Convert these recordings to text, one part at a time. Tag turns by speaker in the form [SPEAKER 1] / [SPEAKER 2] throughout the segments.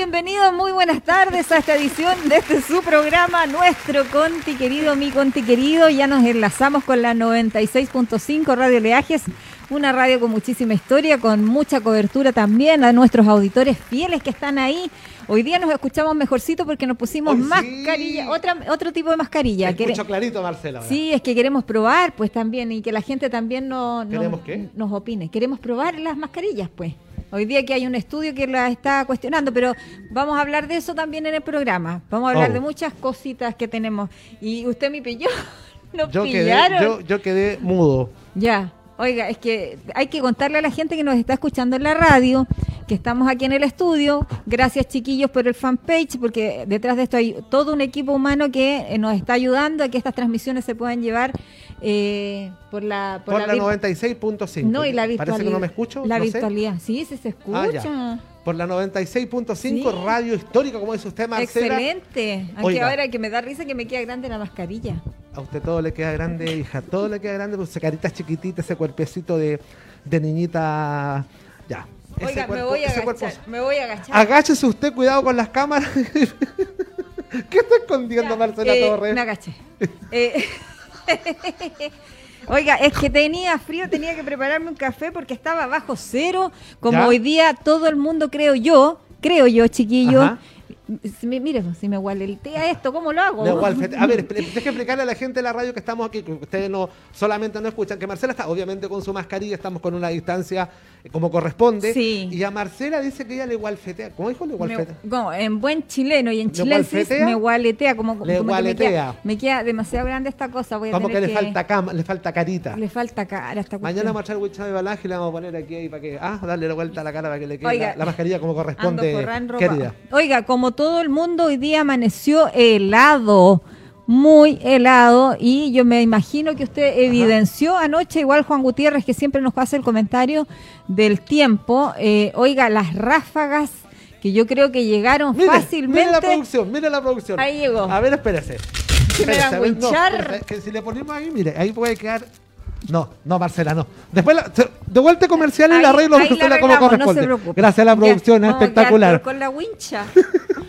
[SPEAKER 1] Bienvenidos, muy buenas tardes a esta edición de este su programa, nuestro Conti querido, mi Conti querido. Ya nos enlazamos con la 96.5 Radio Leajes, una radio con muchísima historia, con mucha cobertura también a nuestros auditores fieles que están ahí. Hoy día nos escuchamos mejorcito porque nos pusimos
[SPEAKER 2] Hoy sí.
[SPEAKER 1] mascarilla, otra, otro tipo de mascarilla.
[SPEAKER 2] Escucho
[SPEAKER 1] Quere-
[SPEAKER 2] clarito, Marcela.
[SPEAKER 1] Sí, es que queremos probar, pues también, y que la gente también no, no- nos opine. Queremos probar las mascarillas, pues. Hoy día que hay un estudio que la está cuestionando, pero vamos a hablar de eso también en el programa. Vamos a hablar
[SPEAKER 2] Oh.
[SPEAKER 1] de muchas cositas que tenemos. Y usted me pilló, nos
[SPEAKER 2] yo, quedé,
[SPEAKER 1] pillaron.
[SPEAKER 2] yo, yo quedé mudo.
[SPEAKER 1] Ya, oiga, es que hay que contarle a la gente que nos está escuchando en la radio, que estamos aquí en el estudio. Gracias chiquillos por el fanpage, porque detrás de esto hay todo un equipo humano que eh, nos está ayudando a que estas transmisiones se puedan llevar eh, por la...
[SPEAKER 2] Por, la,
[SPEAKER 1] vir-
[SPEAKER 2] 96.5.
[SPEAKER 1] No, y la virtualidad.
[SPEAKER 2] Parece que no me escucho.
[SPEAKER 1] La
[SPEAKER 2] no sé.
[SPEAKER 1] virtualidad, sí, sí se
[SPEAKER 2] Ah,
[SPEAKER 1] escucha.
[SPEAKER 2] ya. Por la 96.5,
[SPEAKER 1] Sí.
[SPEAKER 2] radio histórica, como dice usted, Marcela.
[SPEAKER 1] Excelente. Aunque
[SPEAKER 2] Oiga.
[SPEAKER 1] ahora que me da risa que me queda grande la mascarilla.
[SPEAKER 2] A usted todo le queda grande, hija. Todo le queda grande, pues esa carita chiquitita, ese cuerpecito de, de niñita. Ya. ese
[SPEAKER 1] Oiga, me voy a
[SPEAKER 2] ese cuerpo-
[SPEAKER 1] agachar. Me voy a agachar.
[SPEAKER 2] Agáchese usted, cuidado con las cámaras. ¿Qué está escondiendo
[SPEAKER 1] Ya,
[SPEAKER 2] Marcela
[SPEAKER 1] eh,
[SPEAKER 2] Torres?
[SPEAKER 1] Me agaché. Eh, Oiga, es que tenía frío, tenía que prepararme un café porque estaba bajo cero, como
[SPEAKER 2] ¿Ya?
[SPEAKER 1] hoy día todo el mundo creo yo, creo yo, chiquillo.
[SPEAKER 2] Ajá.
[SPEAKER 1] Mire, si me gualetea esto, ¿cómo lo hago?
[SPEAKER 2] Walfet. A ver, deje explicarle a la gente de la radio que estamos aquí, que ustedes no solamente no escuchan, que Marcela está obviamente con su mascarilla, estamos con una distancia eh, como corresponde.
[SPEAKER 1] Sí.
[SPEAKER 2] Y a Marcela dice que ella le gualfetea. ¿Cómo dijo le
[SPEAKER 1] Me-
[SPEAKER 2] gualfetea?
[SPEAKER 1] como en buen chileno y en
[SPEAKER 2] ¿Le
[SPEAKER 1] chilensis me gualetea, como,
[SPEAKER 2] Le
[SPEAKER 1] como que me queda, me queda demasiado grande esta cosa. Voy a
[SPEAKER 2] Como que le falta cama, le falta carita.
[SPEAKER 1] Le falta cara esta
[SPEAKER 2] Mañana vamos a echar Wichá de balaje y le vamos a poner aquí ahí para que. Ah, darle la vuelta a la cara para que le quede
[SPEAKER 1] Oiga,
[SPEAKER 2] la, la mascarilla como
[SPEAKER 1] Ando
[SPEAKER 2] corresponde. Querida.
[SPEAKER 1] Oiga, como todo el mundo, hoy día amaneció helado, muy helado, y yo me imagino que usted evidenció anoche, igual Juan Gutiérrez, que siempre nos hace el comentario del tiempo. eh, oiga, las ráfagas que yo creo que llegaron
[SPEAKER 2] Mire,
[SPEAKER 1] fácilmente.
[SPEAKER 2] mire la producción, mire la producción.
[SPEAKER 1] Ahí llegó.
[SPEAKER 2] A ver, espérese.
[SPEAKER 1] Que me a
[SPEAKER 2] no, espérese, que si le ponemos ahí, mire, ahí puede quedar. No, no, Marcela, no. Después, la, de vuelta comercial y la arreglo como
[SPEAKER 1] arreglamos, no
[SPEAKER 2] corresponde.
[SPEAKER 1] se preocupe.
[SPEAKER 2] Gracias a la producción,
[SPEAKER 1] quedar
[SPEAKER 2] espectacular.
[SPEAKER 1] Con la wincha.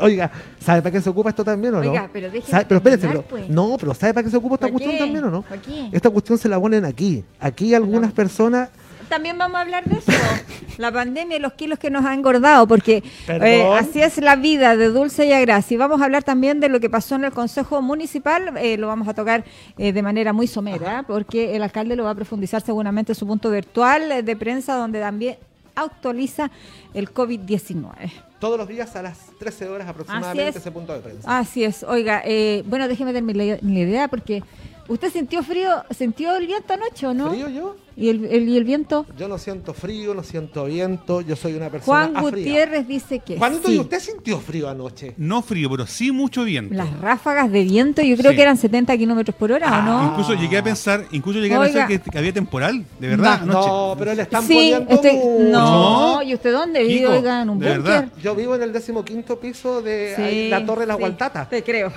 [SPEAKER 2] Oiga, ¿sabe para qué se ocupa esto también o no?
[SPEAKER 1] Oiga, pero déjeme
[SPEAKER 2] ¿Sabe- pero pero-
[SPEAKER 1] pues.
[SPEAKER 2] no, pero ¿sabe para qué se ocupa esta
[SPEAKER 1] ¿Para
[SPEAKER 2] cuestión
[SPEAKER 1] qué?
[SPEAKER 2] también o no? Esta cuestión se la ponen aquí. Aquí algunas personas
[SPEAKER 1] También vamos a hablar de eso, la pandemia y los kilos que nos ha engordado, porque eh, así es la vida de dulce y a gracia. Y vamos a hablar también de lo que pasó en el Consejo Municipal, eh, lo vamos a tocar eh, de manera muy somera, porque el alcalde lo va a profundizar seguramente en su punto virtual de prensa, donde también actualiza el COVID-19.
[SPEAKER 2] Todos los días a las 13 horas aproximadamente
[SPEAKER 1] es.
[SPEAKER 2] ese punto de prensa.
[SPEAKER 1] Así es, oiga, eh, bueno, déjeme terminar la idea, porque usted sintió frío, sintió el viento anoche, ¿o no?
[SPEAKER 2] ¿Frío yo?
[SPEAKER 1] ¿Y el, el- y el viento?
[SPEAKER 2] Yo no siento frío, no siento viento, yo soy una persona
[SPEAKER 1] Juan
[SPEAKER 2] afría.
[SPEAKER 1] Gutiérrez dice que
[SPEAKER 2] Juanito,
[SPEAKER 1] sí.
[SPEAKER 2] ¿y usted sintió frío anoche?
[SPEAKER 3] No frío, pero sí mucho viento.
[SPEAKER 1] Las ráfagas de viento, yo creo
[SPEAKER 3] Sí.
[SPEAKER 1] que eran 70 kilómetros por hora, ¿o no?
[SPEAKER 3] Incluso llegué a pensar, incluso llegué a pensar que, había temporal, de verdad,
[SPEAKER 2] no,
[SPEAKER 3] anoche.
[SPEAKER 2] pero le están
[SPEAKER 1] sí,
[SPEAKER 2] poniendo mucho.
[SPEAKER 1] no,
[SPEAKER 3] No.
[SPEAKER 1] ¿y usted dónde vive?
[SPEAKER 3] Kiko,
[SPEAKER 1] Oiga, en un
[SPEAKER 3] de
[SPEAKER 1] búnker.
[SPEAKER 3] verdad.
[SPEAKER 2] Yo vivo en el decimoquinto piso de
[SPEAKER 1] Sí,
[SPEAKER 2] ahí, la Torre de la
[SPEAKER 1] sí,
[SPEAKER 2] Gualtata.
[SPEAKER 1] Te creo.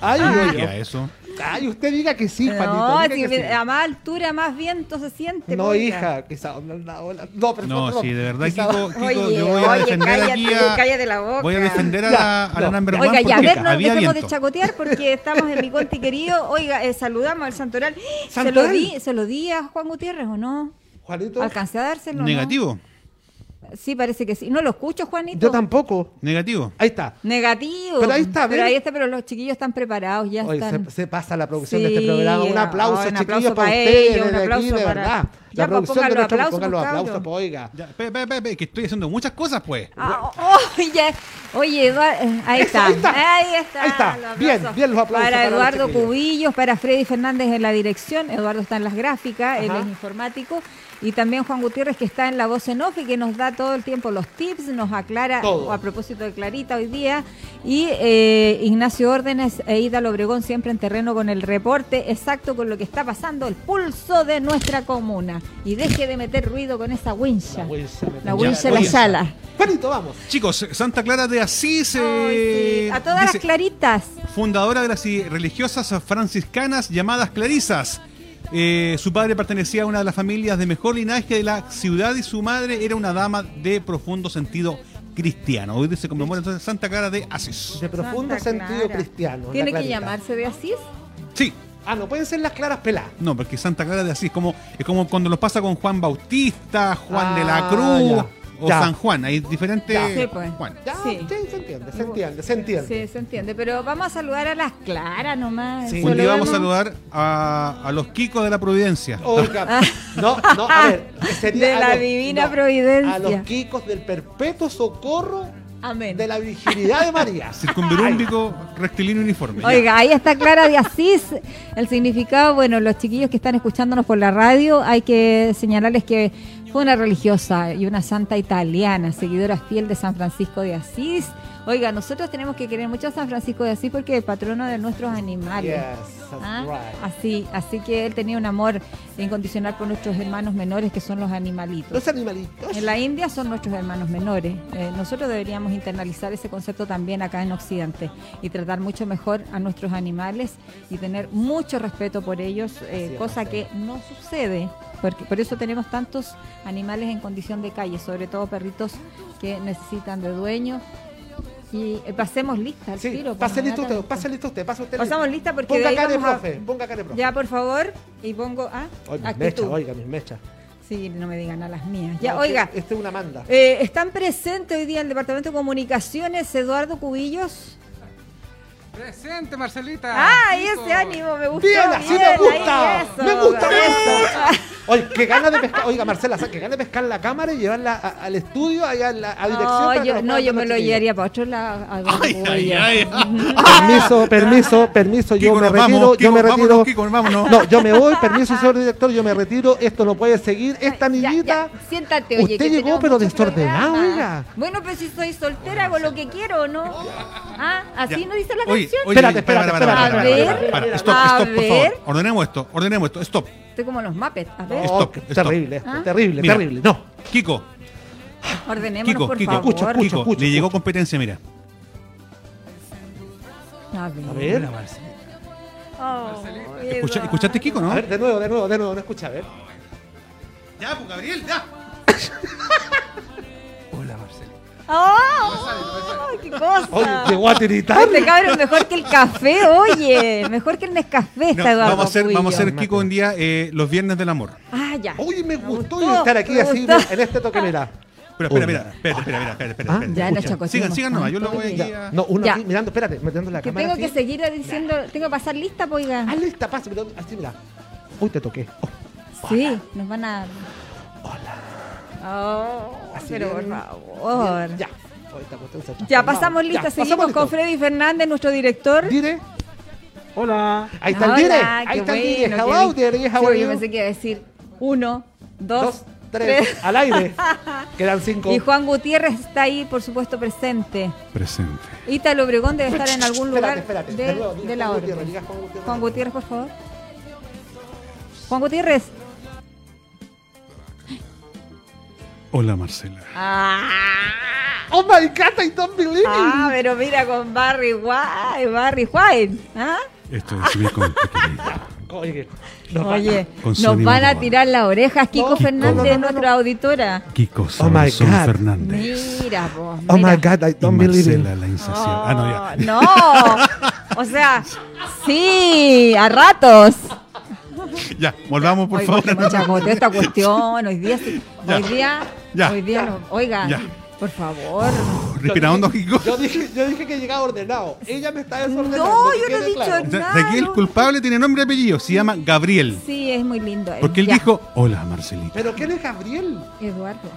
[SPEAKER 2] Ay,
[SPEAKER 3] ¿Qué
[SPEAKER 2] ay,
[SPEAKER 3] era
[SPEAKER 2] ay,
[SPEAKER 3] eso?
[SPEAKER 2] Ay, usted diga que sí, Juanito.
[SPEAKER 1] no, si
[SPEAKER 2] que sí.
[SPEAKER 1] a más altura, más viento se siente.
[SPEAKER 2] No,
[SPEAKER 1] oiga.
[SPEAKER 2] hija, quizá. No, no, no, pero
[SPEAKER 3] No, sí, de verdad,
[SPEAKER 2] quizá-
[SPEAKER 3] Kiko, Kiko,
[SPEAKER 1] Oye,
[SPEAKER 3] yo voy a
[SPEAKER 1] oye,
[SPEAKER 3] defender
[SPEAKER 1] cállate,
[SPEAKER 3] aquí a...
[SPEAKER 1] cállate la boca.
[SPEAKER 3] Voy a defender a
[SPEAKER 2] Ya,
[SPEAKER 3] la, a la
[SPEAKER 2] no.
[SPEAKER 3] one
[SPEAKER 1] Oiga, ya, a
[SPEAKER 3] porque
[SPEAKER 1] ver, no dejemos de
[SPEAKER 3] viento.
[SPEAKER 1] chacotear porque estamos en mi conti querido. Oiga, eh, saludamos al Santoral. ¿Se lo,
[SPEAKER 2] ¿Santoral?
[SPEAKER 1] di, ¿Se lo di a Juan Gutiérrez o no?
[SPEAKER 2] Juanito,
[SPEAKER 1] ¿Alcancé a dárselo? o no? Sí, parece que sí. ¿No lo escucho, Juanito?
[SPEAKER 2] yo tampoco.
[SPEAKER 3] negativo.
[SPEAKER 2] Ahí está.
[SPEAKER 1] Negativo.
[SPEAKER 2] Pero ahí está,
[SPEAKER 1] Pero ahí está, pero los chiquillos están preparados, ya
[SPEAKER 2] Oye,
[SPEAKER 1] están.
[SPEAKER 2] se, se pasa la producción de este programa. Un aplauso,
[SPEAKER 1] un
[SPEAKER 2] chiquillos,
[SPEAKER 1] aplauso
[SPEAKER 2] para
[SPEAKER 1] para
[SPEAKER 2] ustedes.
[SPEAKER 1] ellos, un
[SPEAKER 2] desde
[SPEAKER 1] aplauso
[SPEAKER 2] aquí, de
[SPEAKER 1] para-
[SPEAKER 2] verdad.
[SPEAKER 1] Ya,
[SPEAKER 2] la
[SPEAKER 1] pues,
[SPEAKER 2] producción
[SPEAKER 1] pongan
[SPEAKER 2] de
[SPEAKER 1] los
[SPEAKER 2] nuestro
[SPEAKER 1] aplausos,
[SPEAKER 2] pongan los aplausos, pues, oiga.
[SPEAKER 3] Ya, pe, pe, pe, pe, que estoy haciendo muchas cosas, pues.
[SPEAKER 1] Ah, oh, oye, oye, Eduardo, ahí está,
[SPEAKER 2] ahí está.
[SPEAKER 1] ahí está,
[SPEAKER 2] Ahí está. Bien, bien los aplausos
[SPEAKER 1] Para
[SPEAKER 2] para
[SPEAKER 1] Eduardo. Cubillos, para Freddy Fernández en la dirección, Eduardo está en las gráficas, él es informático, Y también Juan Gutiérrez, que está en la voz en off y que nos da todo el tiempo los tips, nos aclara
[SPEAKER 2] Todo.
[SPEAKER 1] a propósito de Clarita hoy día. Y eh, Ignacio Órdenes e Ida Lobregón siempre en terreno con el reporte exacto con lo que está pasando, el pulso de nuestra comuna. Y deje de meter ruido con esa wincha. La wincha la
[SPEAKER 2] Oye,
[SPEAKER 1] sala.
[SPEAKER 2] Juanito, vamos.
[SPEAKER 3] Chicos, Santa Clara de Asís,
[SPEAKER 1] Ay,
[SPEAKER 3] eh,
[SPEAKER 1] sí. A todas
[SPEAKER 3] dice,
[SPEAKER 1] las claritas.
[SPEAKER 3] fundadora de las religiosas franciscanas llamadas clarisas. Eh, su padre pertenecía a una de las familias de mejor linaje de la ciudad y su madre era una dama de profundo sentido cristiano. Hoy se conmemora entonces Santa Clara de Asís.
[SPEAKER 2] De profundo
[SPEAKER 1] Santa
[SPEAKER 2] sentido
[SPEAKER 1] Clara.
[SPEAKER 2] cristiano.
[SPEAKER 1] ¿Tiene que llamarse de Asís?
[SPEAKER 3] Sí,
[SPEAKER 2] Ah, no pueden ser las claras peladas.
[SPEAKER 3] no, porque Santa Clara de Asís como, es como cuando nos pasa con Juan Bautista, Juan de la
[SPEAKER 2] Ah,
[SPEAKER 3] Cruz
[SPEAKER 2] ya,
[SPEAKER 3] o
[SPEAKER 2] ya.
[SPEAKER 3] San Juan. Hay diferentes
[SPEAKER 1] Ya. Sí, pues.
[SPEAKER 3] Juan.
[SPEAKER 2] Ya,
[SPEAKER 1] Sí.
[SPEAKER 2] sí, se entiende, se entiende, se entiende.
[SPEAKER 1] Sí, se entiende. Pero vamos a saludar a las claras nomás.
[SPEAKER 2] Sí.
[SPEAKER 3] Un día vamos a saludar a, a los Kikos de la Providencia.
[SPEAKER 2] Oiga, no, no, a ver, sería
[SPEAKER 1] De
[SPEAKER 2] a
[SPEAKER 1] la
[SPEAKER 2] los-
[SPEAKER 1] divina
[SPEAKER 2] no,
[SPEAKER 1] providencia.
[SPEAKER 2] A los Kikos del perpetuo socorro
[SPEAKER 1] Amén.
[SPEAKER 2] de la virginidad de María.
[SPEAKER 3] Circunvirúmbico, rectilíneo uniforme. Ya.
[SPEAKER 1] Oiga, ahí está Clara de Asís. El significado, bueno, los chiquillos que están escuchándonos por la radio, hay que señalarles que fue una religiosa y una santa italiana, seguidora fiel de San Francisco de Asís. Oiga, nosotros tenemos que querer mucho a San Francisco de Asís porque es patrono de nuestros animales.
[SPEAKER 2] Yes,
[SPEAKER 1] ¿Ah?
[SPEAKER 2] right.
[SPEAKER 1] Así, así que él tenía un amor incondicional por nuestros hermanos menores que son los animalitos.
[SPEAKER 2] Los animalitos.
[SPEAKER 1] En la India son nuestros hermanos menores. Eh, nosotros deberíamos internalizar ese concepto también acá en Occidente y tratar mucho mejor a nuestros animales y tener mucho respeto por ellos, eh, cosa que no sucede. Porque, por eso tenemos tantos animales en condición de calle, sobre todo perritos que necesitan de dueño. Y pasemos lista al
[SPEAKER 2] Sí,
[SPEAKER 1] tiro. pues,
[SPEAKER 2] pase listo usted,
[SPEAKER 1] inmediatamente.
[SPEAKER 2] pase listo usted, pase usted.
[SPEAKER 1] Pasamos lista porque
[SPEAKER 2] Ponga cara de
[SPEAKER 1] vamos a-
[SPEAKER 2] profe, ponga cara de profe.
[SPEAKER 1] Ya, por favor, y pongo. Ah,
[SPEAKER 2] Oiga, mis mechas, oiga, mis mechas.
[SPEAKER 1] Sí, no me digan a las mías. Ya,
[SPEAKER 2] No,
[SPEAKER 1] oiga.
[SPEAKER 2] Este es una manda.
[SPEAKER 1] Eh, están presentes hoy día en el Departamento de Comunicaciones Eduardo Cubillos.
[SPEAKER 4] Presente, Marcelita.
[SPEAKER 1] ¡Ay,
[SPEAKER 4] Chicos.
[SPEAKER 1] ese ánimo! Me gustó.
[SPEAKER 2] Bien, así me gusta.
[SPEAKER 1] eso,
[SPEAKER 2] Me gusta, me
[SPEAKER 1] eso.
[SPEAKER 2] Oye, que gana de pescar. Oiga, Marcela, que gana de pescar la cámara y llevarla a- al estudio, allá a, la, a dirección.
[SPEAKER 1] No, yo, no, yo me lo llevaría para otro lado.
[SPEAKER 3] Ay, ay, ay.
[SPEAKER 2] Permiso, permiso, permiso, yo
[SPEAKER 3] Kiko,
[SPEAKER 2] me retiro,
[SPEAKER 3] vamos,
[SPEAKER 2] yo
[SPEAKER 3] Kiko,
[SPEAKER 2] me
[SPEAKER 3] vámonos,
[SPEAKER 2] retiro.
[SPEAKER 3] Kiko, vámonos.
[SPEAKER 2] No, yo me voy, permiso, señor director, yo me retiro, esto no puede seguir, esta niñita.
[SPEAKER 1] ya, Siéntate, oye.
[SPEAKER 2] Usted llegó, pero desordenada, oiga.
[SPEAKER 1] Bueno, pero si soy soltera, hago lo que quiero, ¿no? Ah, así no dice la
[SPEAKER 3] Oye,
[SPEAKER 1] canción.
[SPEAKER 3] oye,
[SPEAKER 2] Espérate,
[SPEAKER 3] para,
[SPEAKER 2] espérate,
[SPEAKER 3] para, para,
[SPEAKER 1] espérate. A ver,
[SPEAKER 3] para, para. Stop,
[SPEAKER 1] a
[SPEAKER 3] stop, por
[SPEAKER 1] ver.
[SPEAKER 3] favor. Ordenemos esto, ordenemos esto. Stop.
[SPEAKER 1] Estoy como los Muppets. A ver,
[SPEAKER 2] Oh,
[SPEAKER 3] Stop,
[SPEAKER 2] qué
[SPEAKER 3] stop.
[SPEAKER 2] terrible,
[SPEAKER 1] ¿Ah?
[SPEAKER 2] terrible,
[SPEAKER 3] Mira.
[SPEAKER 2] terrible. No,
[SPEAKER 3] Kiko,
[SPEAKER 1] ordenémonos,
[SPEAKER 3] Kiko,
[SPEAKER 1] por
[SPEAKER 3] Kiko,
[SPEAKER 1] favor.
[SPEAKER 2] Escucha, escucha.
[SPEAKER 3] Kiko, le llegó competencia, mira.
[SPEAKER 1] A ver.
[SPEAKER 2] a ver,
[SPEAKER 1] Oh,
[SPEAKER 3] Escucha-. ¿Escuchaste, Kiko, no?
[SPEAKER 2] a ver, de nuevo, de nuevo, de nuevo, no escucha, a ver.
[SPEAKER 3] Ya, pues, Gabriel, ya.
[SPEAKER 1] ¡Oh! ¡Qué cosa!
[SPEAKER 2] Oye, llegó a tiritar.
[SPEAKER 1] Este cabrón mejor que el café, oye. Mejor que el Nescafé está
[SPEAKER 3] No,
[SPEAKER 1] Eduardo
[SPEAKER 3] vamos a hacer, vamos a hacer
[SPEAKER 1] Cubillo.
[SPEAKER 3] Kiko un día eh, los viernes del amor.
[SPEAKER 1] Ah, ya.
[SPEAKER 2] Oye, me gustó,
[SPEAKER 1] gustó,
[SPEAKER 2] estar aquí
[SPEAKER 1] me
[SPEAKER 2] así,
[SPEAKER 1] gustó.
[SPEAKER 2] en este toque, mira.
[SPEAKER 3] Pero espera, mira, espérate, espera, mira, espérate, espérate,
[SPEAKER 2] Ah,
[SPEAKER 3] espérate.
[SPEAKER 1] Ya
[SPEAKER 3] Sigan, sigan nomás, yo lo
[SPEAKER 1] tanto
[SPEAKER 3] voy aquí a...
[SPEAKER 2] No, uno
[SPEAKER 1] Ya.
[SPEAKER 2] aquí mirando, espérate, metiendo la
[SPEAKER 1] Que
[SPEAKER 2] cámara.
[SPEAKER 1] tengo que seguir diciendo, tengo que pasar lista, pues, oiga.
[SPEAKER 2] Ah, lista, pasa, así, mira. Uy, te toqué. Oh,
[SPEAKER 1] Sí, nos van a. Oh,
[SPEAKER 2] Así
[SPEAKER 1] pero por favor.
[SPEAKER 2] Bien, Ya. Se
[SPEAKER 1] Ya pasamos lista,
[SPEAKER 2] Ya,
[SPEAKER 1] seguimos
[SPEAKER 2] pasamos
[SPEAKER 1] con
[SPEAKER 2] listo.
[SPEAKER 1] Freddy Fernández, nuestro director.
[SPEAKER 2] Dire.
[SPEAKER 4] Hola.
[SPEAKER 2] Ahí está el dire. Ahí está el dire.
[SPEAKER 1] bueno,
[SPEAKER 2] Hello, dire. How
[SPEAKER 1] Yo pensé que iba a decir uno, dos,
[SPEAKER 2] Dos, tres. Al aire. Quedan cinco.
[SPEAKER 1] Y Juan Gutiérrez está ahí, por supuesto, presente.
[SPEAKER 3] Presente.
[SPEAKER 1] Ítalo Obregón debe estar en algún lugar
[SPEAKER 2] Espérate, espérate.
[SPEAKER 1] de,
[SPEAKER 2] De nuevo, diga
[SPEAKER 1] de la
[SPEAKER 2] Juan
[SPEAKER 1] orden.
[SPEAKER 2] Gutiérrez. Juan Gutiérrez,
[SPEAKER 1] por favor. Juan Gutiérrez.
[SPEAKER 3] Hola, Marcela.
[SPEAKER 1] Ah,
[SPEAKER 2] Oh my God, I don't believe
[SPEAKER 1] ah,
[SPEAKER 2] it.
[SPEAKER 1] pero mira con Barry White, Barry White. ¿ah?
[SPEAKER 3] Esto es mi.
[SPEAKER 2] Oye, no,
[SPEAKER 1] Oye, nos van a tirar las orejas Kiko
[SPEAKER 2] No,
[SPEAKER 1] Fernández,
[SPEAKER 2] no, no, no, no.
[SPEAKER 1] nuestra auditora.
[SPEAKER 3] Kiko
[SPEAKER 2] Oh my
[SPEAKER 3] Sansón
[SPEAKER 2] God.
[SPEAKER 3] Fernández.
[SPEAKER 1] Mira vos,
[SPEAKER 2] Oh
[SPEAKER 1] mira.
[SPEAKER 2] my God, I
[SPEAKER 3] Y
[SPEAKER 2] don't believe it.
[SPEAKER 3] Marcela, la insaciable. Ah, no, ya.
[SPEAKER 1] No, o sea, sí, a ratos.
[SPEAKER 3] Ya, volvamos, por favor.
[SPEAKER 1] chacoteo esta cuestión. Hoy día, sí- hoy día,
[SPEAKER 3] Ya.
[SPEAKER 1] hoy día, no- oiga,
[SPEAKER 3] Ya.
[SPEAKER 1] por favor.
[SPEAKER 3] Respira hondo, Kiko.
[SPEAKER 2] Yo dije, yo dije que llegaba ordenado. Ella me está desordenando.
[SPEAKER 1] No, yo no he dicho
[SPEAKER 2] claro.
[SPEAKER 1] Nada.
[SPEAKER 3] de aquí el culpable tiene nombre y apellido. Se llama Gabriel.
[SPEAKER 1] Sí, es muy lindo. él.
[SPEAKER 3] Porque él
[SPEAKER 1] Ya.
[SPEAKER 3] dijo, hola, Marcelita.
[SPEAKER 2] Pero ¿quién es Gabriel?
[SPEAKER 1] Eduardo.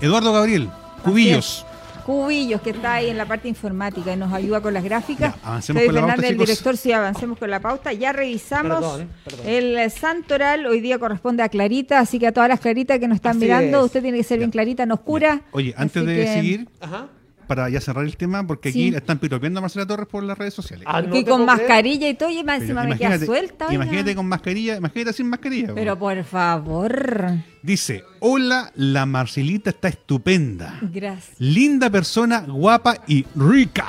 [SPEAKER 3] Eduardo Gabriel. Cubillos.
[SPEAKER 1] Cubillos, que está ahí en la parte informática y nos ayuda con las gráficas.
[SPEAKER 3] Ya, avancemos con la pauta,
[SPEAKER 1] Fernández, el director, sí, avancemos con la pauta. Ya revisamos
[SPEAKER 2] Perdón, perdón.
[SPEAKER 1] el eh, santoral. Hoy día corresponde a Clarita, así que a todas las Claritas que nos están
[SPEAKER 2] Así
[SPEAKER 1] mirando,
[SPEAKER 2] es.
[SPEAKER 1] usted tiene que ser bien clarita, no oscura.
[SPEAKER 3] Oye, antes de
[SPEAKER 1] que-
[SPEAKER 3] seguir,
[SPEAKER 2] Ajá.
[SPEAKER 3] Para ya cerrar el tema, porque aquí
[SPEAKER 1] Sí.
[SPEAKER 3] están piropeando a Marcela Torres por las redes sociales.
[SPEAKER 2] Ah, no
[SPEAKER 1] con mascarilla y todo, y más encima me queda suelta. oiga.
[SPEAKER 3] imagínate con mascarilla, imagínate sin mascarilla.
[SPEAKER 1] Pero por favor.
[SPEAKER 3] Dice, hola, la Marcelita está estupenda.
[SPEAKER 1] Gracias.
[SPEAKER 3] Linda persona, guapa y rica.